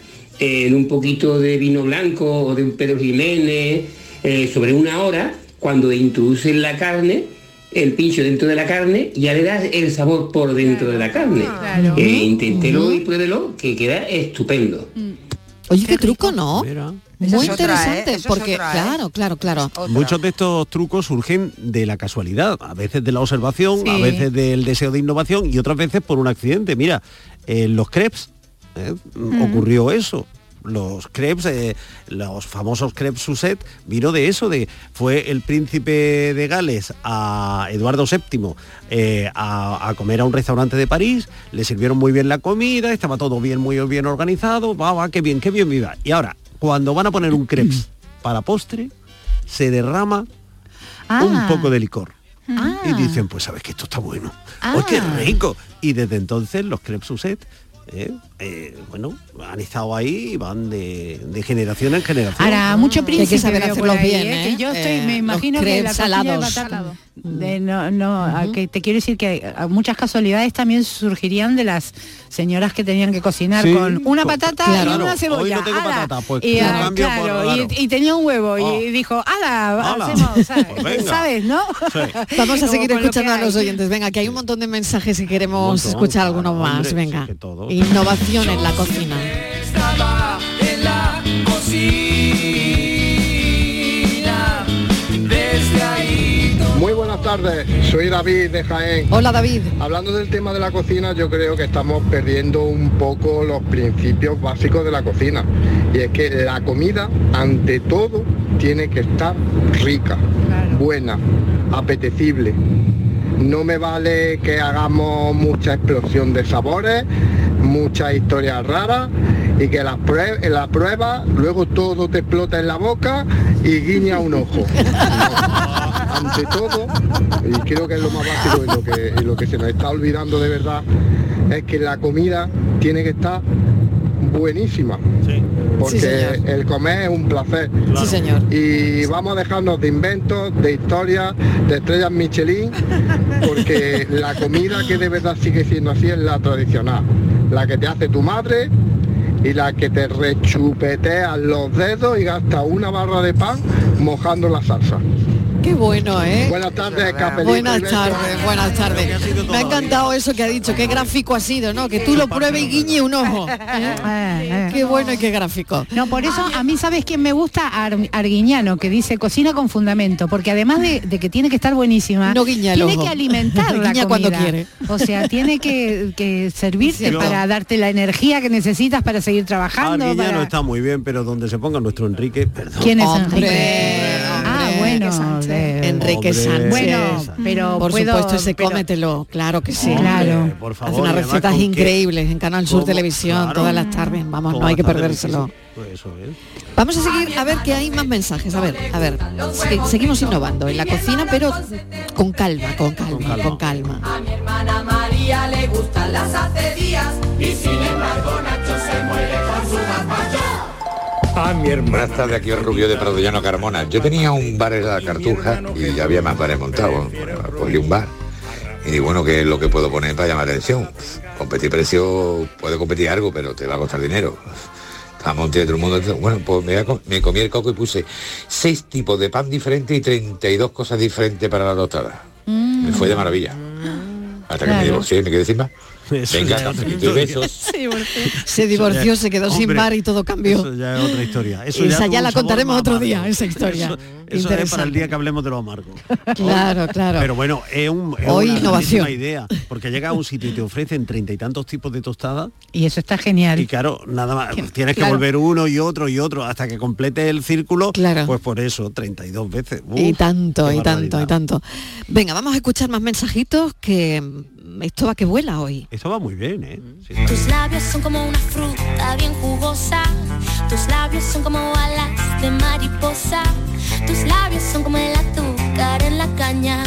en un poquito de vino blanco o de un Pedro Jiménez eh, sobre una hora, cuando introduces la carne, el pincho dentro de la carne, ya le das el sabor por dentro de la carne. Claro. Eh, inténtelo y pruébelo, que queda estupendo. Oye, qué, truco, ¿no? Muy es otra, ¿eh? interesante, Esa es porque, otra, ¿eh? claro, claro, claro. Muchos de estos trucos surgen de la casualidad, a veces de la observación, a veces del deseo de innovación y otras veces por un accidente. Mira, en los crepes ¿eh? Mm. ocurrió eso. Los crepes, eh, los famosos crepes Suzette, vino de eso, de fue el príncipe de Gales a Eduardo VII eh, a, a comer a un restaurante de París, le sirvieron muy bien la comida, estaba todo bien, muy bien organizado, va, va, qué bien, qué bien viva. Y ahora, cuando van a poner un crepes para postre, se derrama Ah. un poco de licor. Ah. Y dicen, pues sabes que esto está bueno. Ah. ¡Oh, qué rico! Y desde entonces los crepes Suzette, eh, eh, bueno, han estado ahí y van de, de generación en generación. Ahora, mucho príncipe que saber hacerlos ahí, bien, ¿eh? Que yo estoy, Eh, me imagino que la de salados. de- no, no, a que te quiero decir que a muchas casualidades también surgirían de las señoras que tenían que cocinar Sí, con una con- patata claro, y una hoy cebolla. no tengo ¡Hala! patata, pues, y, lo ah, cambio por- claro, claro. y, y tenía un huevo Oh. y dijo, ¡hala! ¡Hala! Hacemos, ¿sabes? Pues venga. ¿Sabes, no? Vamos a seguir escuchando a los oyentes. Venga, que hay un montón de mensajes y queremos montón, escuchar algunos más. hombre, Venga. Innovación en la cocina. Estaba en la cocina. Desde ahí Muy buenas tardes, soy David de Jaén. Hola David. Hablando del tema de la cocina, yo creo que estamos perdiendo un poco los principios básicos de la cocina. Y es que la comida, ante todo, tiene que estar rica, buena, apetecible. No me vale que hagamos mucha explosión de sabores, muchas historias raras y que las prue- en la prueba luego todo te explota en la boca y guiña un ojo. No. Ante todo, y creo que es lo más básico y lo que, y lo que se nos está olvidando de verdad, es que la comida tiene que estar buenísima. Porque Sí, señor. el comer es un placer. Sí, señor. Y vamos a dejarnos de inventos, de historias, de estrellas Michelin, porque la comida que de verdad sigue siendo así es la tradicional. La que te hace tu madre y la que te rechupeteas los dedos y gasta una barra de pan mojando la salsa. Qué bueno, ¿eh? Buenas tardes, cafelito y Buenas tardes, buenas tardes. Me ha encantado eso que ha dicho, qué gráfico ha sido, ¿no? Que tú lo pruebes y guiñe un ojo. Eh, Qué bueno y qué gráfico. No, por eso a mí, ¿sabes quién me gusta? Ar- Arguiñano, que dice cocina con fundamento, porque además de, de que tiene que estar buenísima, No guiña el tiene que alimentar la cuando comida. quiere. O sea, tiene que, que servirte para darte la energía que necesitas para seguir trabajando. Arguiñano para- está muy bien, pero donde se ponga nuestro Enrique, perdón. ¿Quién es Hombre, Enrique? Bueno, de- Enrique. Sánchez. Bueno, pero por puedo- supuesto ese pero- cómetelo, claro que sí. Hombre, Claro. por Hace unas recetas qué- increíbles en Canal Sur cómo- Televisión claro. todas las tardes. Vamos, no hay que perdérselo. Pues eso es. Vamos a seguir a ver que hay más mensajes. A ver, a ver. Se- seguimos innovando en la cocina, pero con calma, con calma, con calma. A mi hermana María le gustan las acedías y sin embargo Nacho se muere con su gazpacho. A mi hermana. Buenas tardes, aquí el Rubio de Pradollano Carmona. Yo tenía un bar en la Cartuja y ya había más bares montados. Cogí un bar. Y bueno, ¿qué es lo que puedo poner para llamar la atención? Competir precio, puede competir algo, pero te va a costar dinero. Estamos entre todo el mundo. Bueno, pues me, co- me comí el coco y puse seis tipos de pan diferentes y 32 cosas diferentes para la tostada. Me fue de maravilla. Hasta que me Claro. divorcié y me quedé sin más. Eso Venga, y besos. Se divorció, se quedó sin bar y todo cambió. Eso ya es otra historia. Eso Esa ya la contaremos otro amargo. día, esa historia. Eso, eso es para el día que hablemos de lo amargo. Claro, claro. Pero bueno, es, un, es Hoy una innovación. idea, porque llega a un sitio y te ofrecen treinta y tantos tipos de tostadas Y eso está genial. y claro, nada más, tienes que claro. volver uno y otro y otro hasta que complete el círculo, Claro. pues por eso, 32 veces. Uf, y tanto, y tanto, y tanto. Venga, vamos a escuchar más mensajitos que esto va que vuela hoy. Esto va muy bien, ¿eh? Sí. Tus labios son como una fruta bien jugosa. Tus labios son como alas de mariposa. Tus labios son como el azúcar en la caña.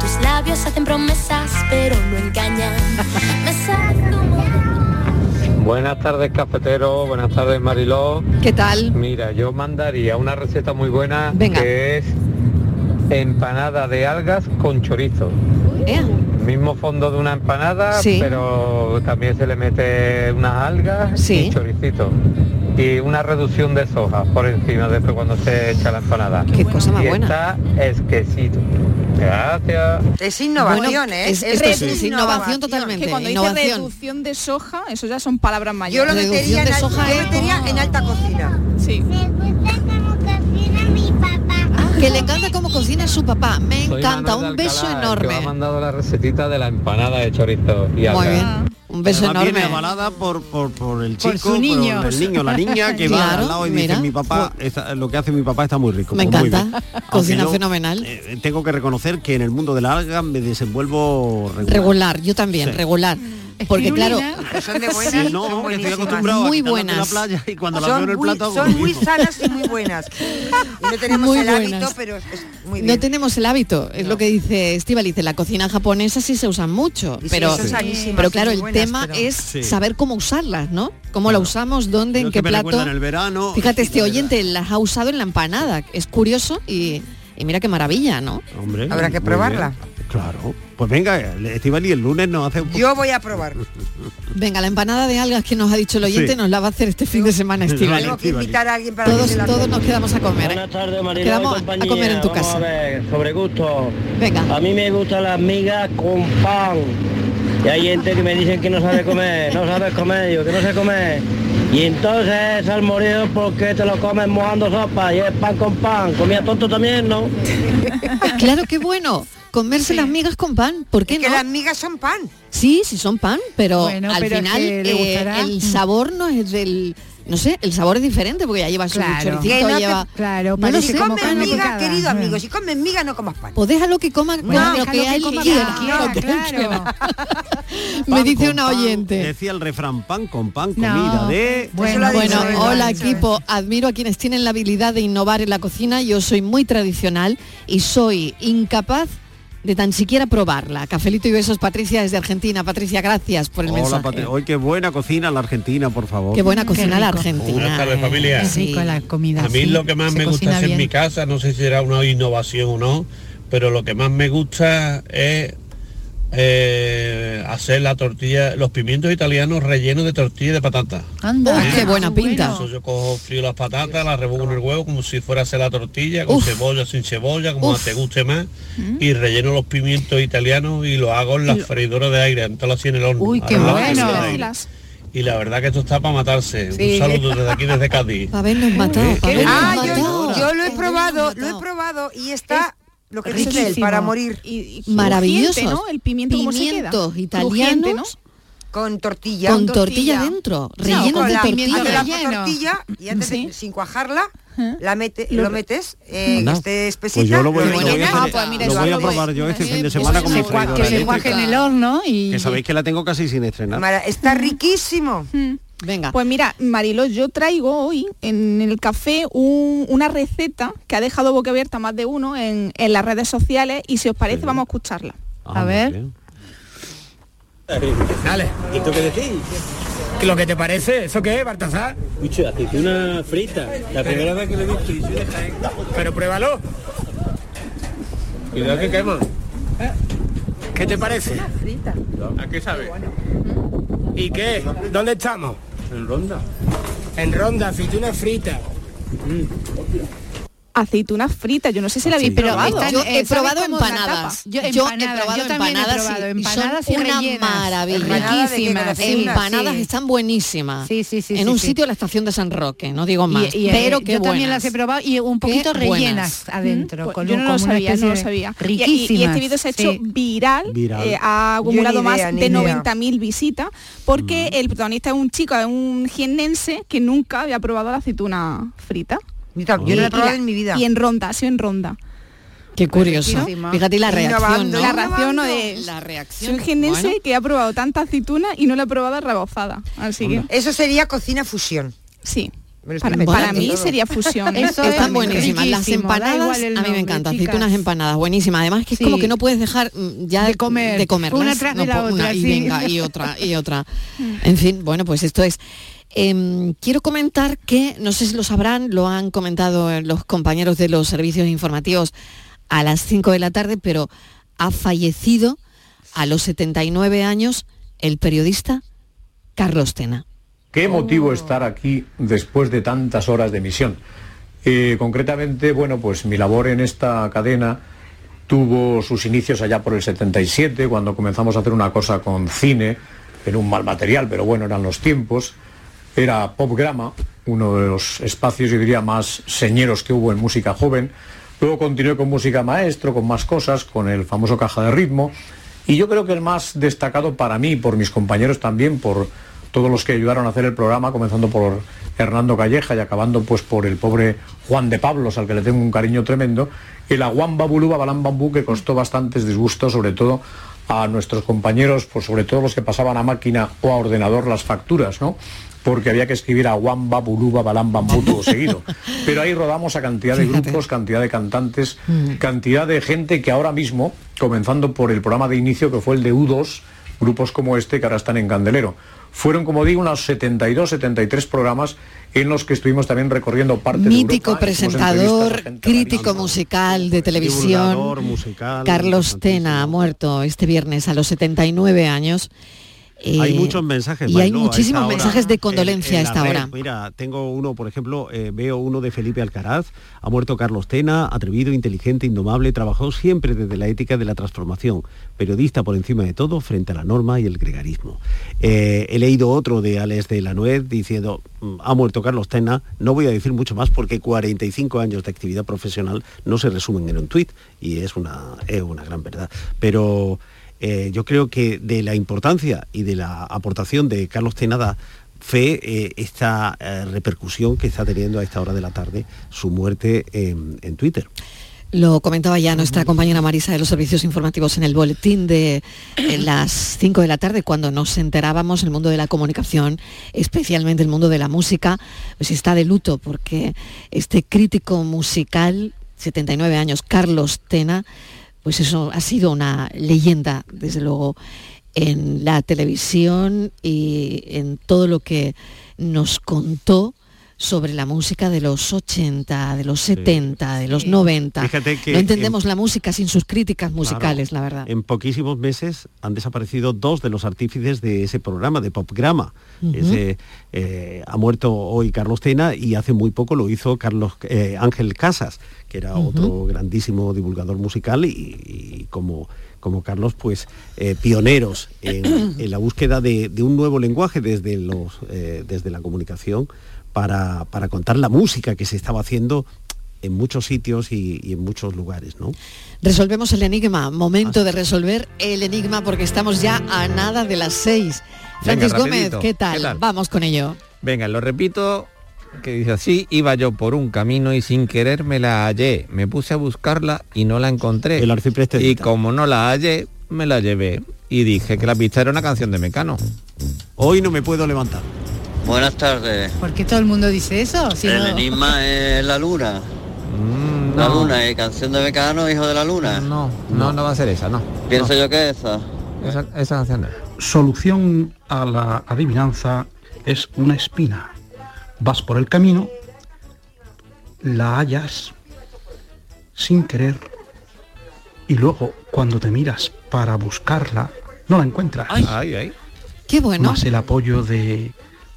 Tus labios hacen promesas, pero no engañan. Me sabe como- Buenas tardes, cafetero. Buenas tardes, Mariló. ¿Qué tal? Mira, yo mandaría una receta muy buena Venga. que es empanada de algas con chorizo. Mismo fondo de una empanada, Sí. pero también se le mete unas algas Sí. y choricito. Y una reducción de soja por encima después cuando se echa la empanada. Qué cosa más y buena. está exquisito. Gracias. Es innovación, Bueno, ¿eh? es- esto sí, es innovación totalmente, Que cuando innovación. dice reducción de soja, eso ya son palabras Yo mayores. lo metería, en, de al- soja yo es metería en alta cocina. Sí. Que le encanta cómo cocina su papá. Me Soy encanta. Manuel Un beso que me ha enorme. mandado la recetita de la empanada de chorizo y Muy bien. Un beso Además enorme. viene avalada por, por, por el Por chico, su niño. por el niño, la niña que va al lado y dice mi papá, está- lo que hace mi papá está muy rico. Me Pues muy encanta. bien. Cocina fenomenal. eh, tengo que reconocer que en el mundo de la alga me desenvuelvo regular. Regular, yo también, Sí. regular. Porque claro, Son de buenas, Sí, no, son que estoy buenísimas. acostumbrado a Muy buenas. la playa y cuando las son veo en el muy, plato son muy mismo. sanas y muy buenas. Y no tenemos Muy el hábito, pero es, muy no bien. tenemos el hábito, es lo que dice Estivaliz, en la cocina japonesa sí se usan mucho, Y pero, pero claro, muy el buenas, tema pero- es Sí. saber cómo usarlas, ¿no? Cómo la usamos, dónde, en qué plato. en el verano. Fíjate, este la oyente las ha usado en la empanada, es curioso y, y mira qué maravilla, ¿no? Hombre, Habrá que muy probarla. bien. Claro. Pues venga, Estivali el lunes nos hace un poco. Yo voy a probar. Venga, la empanada de algas que nos ha dicho el oyente Sí. nos la va a hacer este fin de semana Estivali. Tengo que invitar a alguien para Todos, que se la todos nos quedamos a comer. ¿eh? Buenas tardes, Nos Mariló y quedamos a comer en tu Vamos casa. a ver, sobre gusto. Venga. A mí me gustan las migas con pan. Y hay gente que me dicen que no sabe comer, no sabes comer, digo que no sé comer. Y entonces salmoreo porque te lo comes mojando sopa y es pan con pan. Comía tonto también, ¿no? Claro, qué bueno. Comerse las migas con pan, ¿por qué Que no? las migas son pan. Sí, sí son pan, pero Bueno, al pero es final que eh, el sabor no es del... No sé, el sabor es diferente porque ya lleva su Claro. choricito, Que no te- lleva... Claro, no lo parece sé. Si como comes miga, picada. querido amigo, si comes miga no comas pan. Pues déjalo que coma Bueno, lo que que él coma quiera. quiera, claro. Me dice una pan, oyente. Decía el refrán, pan con pan, No. comida de... Bueno, Bueno, dicho hola dicho equipo, admiro a quienes tienen la habilidad de innovar en la cocina, yo soy muy tradicional y soy incapaz de tan siquiera probarla. Cafelito y besos, Patricia desde Argentina. Patricia, gracias por el Hola, mensaje. Hoy qué buena cocina la Argentina, por favor. Qué buena cocina la. Argentina. Buenas tardes, eh. familia. Qué Sí. rico la comida. A mí sí. lo que más me gusta hacer en mi casa, no sé si será una innovación o no, pero lo que más me gusta es eh, hacer la tortilla, los pimientos italianos rellenos de tortilla de patata. Anda, qué buena pinta. Eso yo cojo frío las patatas, las revoco en el huevo como si fuera a hacer la tortilla, con Uf. cebolla, sin cebolla, como te guste más, y relleno los pimientos italianos y lo hago en la freidora de aire, entonces lo así en el horno. Uy, qué bueno. Y las- la verdad que esto está para matarse. Sí. Un saludo desde aquí, desde Cádiz. Pa' habernos matado, pa' habernos Ah, matado. yo, yo lo he probado, lo he probado y está lo que dice él, para morir. y- y Maravilloso. ¿no? El pimiento como se queda. Pimientos italianos ¿no? Con tortilla. con tortilla. tortilla dentro, No, rellenos con de la, tortilla. haces la Relleno. tortilla y antes de- Sí. sin cuajarla, la mete, Lo- lo, metes, eh, espesita, Pues yo lo voy, lo lo voy a rellenas, hacer- Ah, pues mira, lo voy a lo voy- probar yo este Sí, fin de semana con mi bueno, freidora Que se cuaje en el horno y... Que sabéis que la tengo casi sin estrenar. Mara- está riquísimo. Venga. Pues mira, Marilo, yo traigo hoy en el café un- una receta que ha dejado boca abierta a más de uno en, en las redes sociales y si os parece vamos a escucharla. Ah, A ver. bien. Dale. ¿Y tú qué decís? ¿Qué lo que te parece? ¿Eso qué es, Baltasar? Aceituna frita. La primera vez que lo he visto y soy de Jaén. Pero pruébalo. Cuidado que quema. ¿Qué te parece? ¿A qué sabe? ¿Y qué? ¿Dónde estamos? En ronda. En ronda, aceituna frita. Aceitunas fritas, yo no sé si la habéis Pero probado. están- yo he ¿sabes probado empanadas. Yo, Yo he empanadas, probado yo he empanadas y- empanadas son una maravilla. ¿Empanadas Riquísimas. Empanadas Sí. están buenísimas. Sí, sí, sí, En sí, un sí. sitio de la estación de San Roque, no digo más. Y- y, pero eh, qué yo también las he probado y un poquito Qué rellenas buenas. adentro. Pues con yo un- no lo sabía, no lo sabía. Y- Riquísimas. Y, y este vídeo se ha hecho sí. viral, Viral. eh, ha acumulado más idea, de idea. 90.000 visitas, porque el protagonista es un chico, es un jiennense que nunca había probado la aceituna frita. Yo, no lo he probado en mi vida. Y en ronda, ha sido en ronda. Qué curioso. Fíjate la reacción. La reacción ¿no? de... La Soy reacción. un jiennense Bueno. que ha probado tanta aceituna y no la ha probado rebozada. Así que, Eso sería cocina fusión. sí. Para, mí todo. sería fusión. Eso Están es buenísimas. Las empanadas, a mí me encanta. chicas. Aceitunas empanadas, buenísimas. Además que es como que no puedes dejar mm, ya De comer, de comerlas. una tras de No, la po- otra, y sí. venga, y otra, y otra. En fin, bueno, pues esto es. Em, quiero comentar que, no sé si lo sabrán, lo han comentado los compañeros de los servicios informativos a las 5 de la tarde, pero ha fallecido a los 79 años el periodista Carlos Tena. ¿Qué motivo estar aquí después de tantas horas de emisión? Eh, concretamente, bueno, pues mi labor en esta cadena tuvo sus inicios allá por el 77, cuando comenzamos a hacer una cosa con cine, en un mal material, pero bueno, eran los tiempos. Era Popgrama, uno de los espacios, yo diría, más señeros que hubo en música joven. Luego continué con música maestro, con más cosas, con el famoso caja de ritmo. Y yo creo que el más destacado para mí, por mis compañeros también, por todos los que ayudaron a hacer el programa, comenzando por Hernando Calleja y acabando pues por el pobre Juan de Pablos, al que le tengo un cariño tremendo, el Aguán Babulú Babalán Bambú, que costó bastantes disgustos, sobre todo a nuestros compañeros, pues sobre todo los que pasaban a máquina o a ordenador las facturas, ¿no? porque había que escribir a Juan Babulú Babalán Bambú todo seguido. Pero ahí rodamos a cantidad de grupos, cantidad de cantantes, cantidad de gente que ahora mismo, comenzando por el programa de inicio que fue el de U2, grupos como este que ahora están en Candelero. Fueron, como digo, unos 72, 73 programas en los que estuvimos también recorriendo parte Mítico de Europa. Presentador, crítico musical de televisión. divulgador musical, Carlos Tena ha muerto este viernes a los 79 años. Eh, hay muchos mensajes. Y hay a muchísimos hora, mensajes de en- condolencia en a la esta red. hora. Mira, tengo uno, por ejemplo, eh, veo uno de Felipe Alcaraz. Ha muerto Carlos Tena, atrevido, inteligente, indomable, trabajó siempre desde la ética de la transformación. Periodista por encima de todo, frente a la norma y el gregarismo. Eh, he leído otro de Alex de la Nuez diciendo, "Mm, ha muerto Carlos Tena. No voy a decir mucho más porque 45 años de actividad profesional no se resumen en un tuit y es una, es una gran verdad. Pero eh, yo creo que de la importancia y de la aportación de Carlos Tenada fe eh, esta eh, repercusión que está teniendo a esta hora de la tarde su muerte en, en Twitter. Lo comentaba ya nuestra compañera Marisa de los servicios informativos en el boletín de las 5 de la tarde, cuando nos enterábamos el mundo de la comunicación, especialmente el mundo de la música, pues está de luto porque este crítico musical, 79 años, Carlos Tena, pues eso ha sido una leyenda, desde luego, en la televisión y en todo lo que nos contó sobre la música de los 80, de los 70, de los 90. Fíjate que no entendemos en- la música sin sus críticas musicales, Claro. la verdad. En poquísimos meses han desaparecido dos de los artífices de ese programa, de Popgrama. Ese, eh, ha muerto hoy Carlos Tena y hace muy poco lo hizo Carlos eh, Ángel Casas, que era otro grandísimo divulgador musical y, y como, como Carlos, pues eh, pioneros en, en la búsqueda de, de un nuevo lenguaje desde, los, eh, desde la comunicación para, para contar la música que se estaba haciendo en muchos sitios y, y en muchos lugares, ¿no? Resolvemos el enigma, momento de resolver el enigma porque estamos ya a nada de las 6. Venga, Francis Gómez. ¿qué tal? ¿Qué tal? Vamos con ello. Venga, lo repito, que dice así, iba yo por un camino y sin querer me la hallé. Me puse a buscarla y no la encontré. El arcipreste Y como no la hallé, me la llevé. Y dije que la pista era una canción de Mecano. Hoy no me puedo levantar. Buenas tardes. ¿Por qué todo el mundo dice eso? Si el no- enigma es la luna. La luna, ¿eh? canción de Mecano, hijo de la luna. No, no, no va a ser esa, no. Pienso yo que esa. Esa, esa canción no. Solución a la adivinanza es una espina. Vas por el camino, la hallas sin querer y luego cuando te miras para buscarla, no la encuentras. Ay, ay. Qué bueno. Más el apoyo de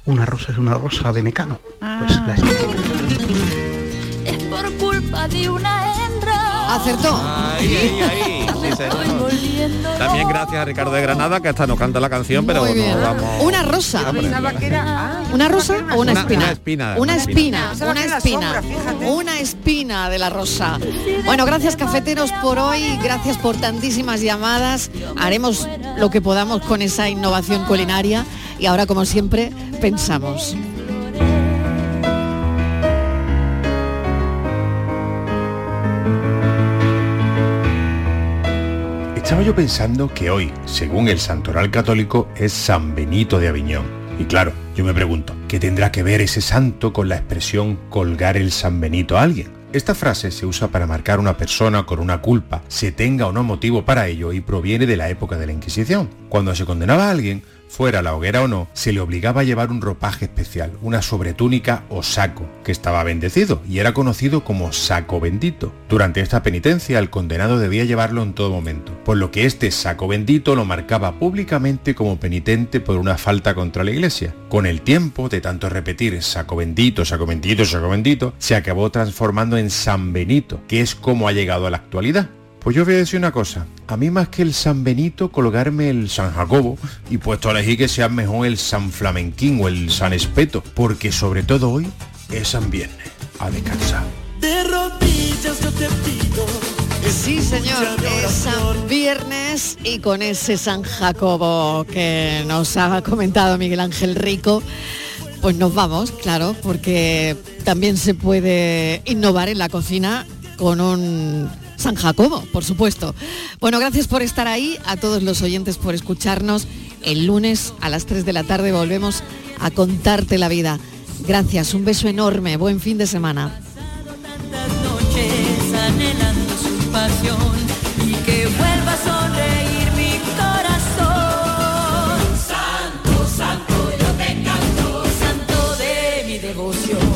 una rosa es una rosa de Mecano. Pues la Es por culpa de una. Acertó. Ahí, ahí, ahí. Sí. También gracias a Ricardo de Granada, que hasta nos canta la canción, pero no vamos... Una rosa. ¿Una rosa o una Una- espina? una espina, Una espina. una espina. Una espina de la rosa. Bueno, gracias cafeteros por hoy, gracias por tantísimas llamadas. Haremos lo que podamos con esa innovación culinaria y ahora como siempre pensamos. Estaba yo pensando que hoy, según el santoral católico, es San Benito de Aviñón. Y claro, yo me pregunto, ¿qué tendrá que ver ese santo con la expresión colgar el San Benito a alguien? Esta frase se usa para marcar a una persona con una culpa, se tenga o no motivo para ello, y proviene de la época de la Inquisición. Cuando se condenaba a alguien, fuera la hoguera o no, se le obligaba a llevar un ropaje especial, una sobretúnica o saco, que estaba bendecido y era conocido como saco bendito. Durante esta penitencia el condenado debía llevarlo en todo momento, por lo que este saco bendito lo marcaba públicamente como penitente por una falta contra la iglesia. Con el tiempo, de tanto repetir saco bendito, saco bendito, saco bendito, se acabó transformando en San Benito, que es como ha llegado a la actualidad. Pues yo voy a decir una cosa, a mí más que el San Benito, colgarme el San Jacobo y puesto a elegir que sea mejor el San Flamenquín o el San Espeto, porque sobre todo hoy es San Viernes, a descansar. De rodillas yo te pido. Sí, señor, es San Viernes y con ese San Jacobo que nos ha comentado Miguel Ángel Rico, pues nos vamos, claro, porque también se puede innovar en la cocina con un San Jacobo, por supuesto. Bueno, gracias por estar ahí, a todos los oyentes por escucharnos. El lunes a las 3 de la tarde volvemos a contarte la vida. Gracias, un beso enorme, buen fin de semana. devoción.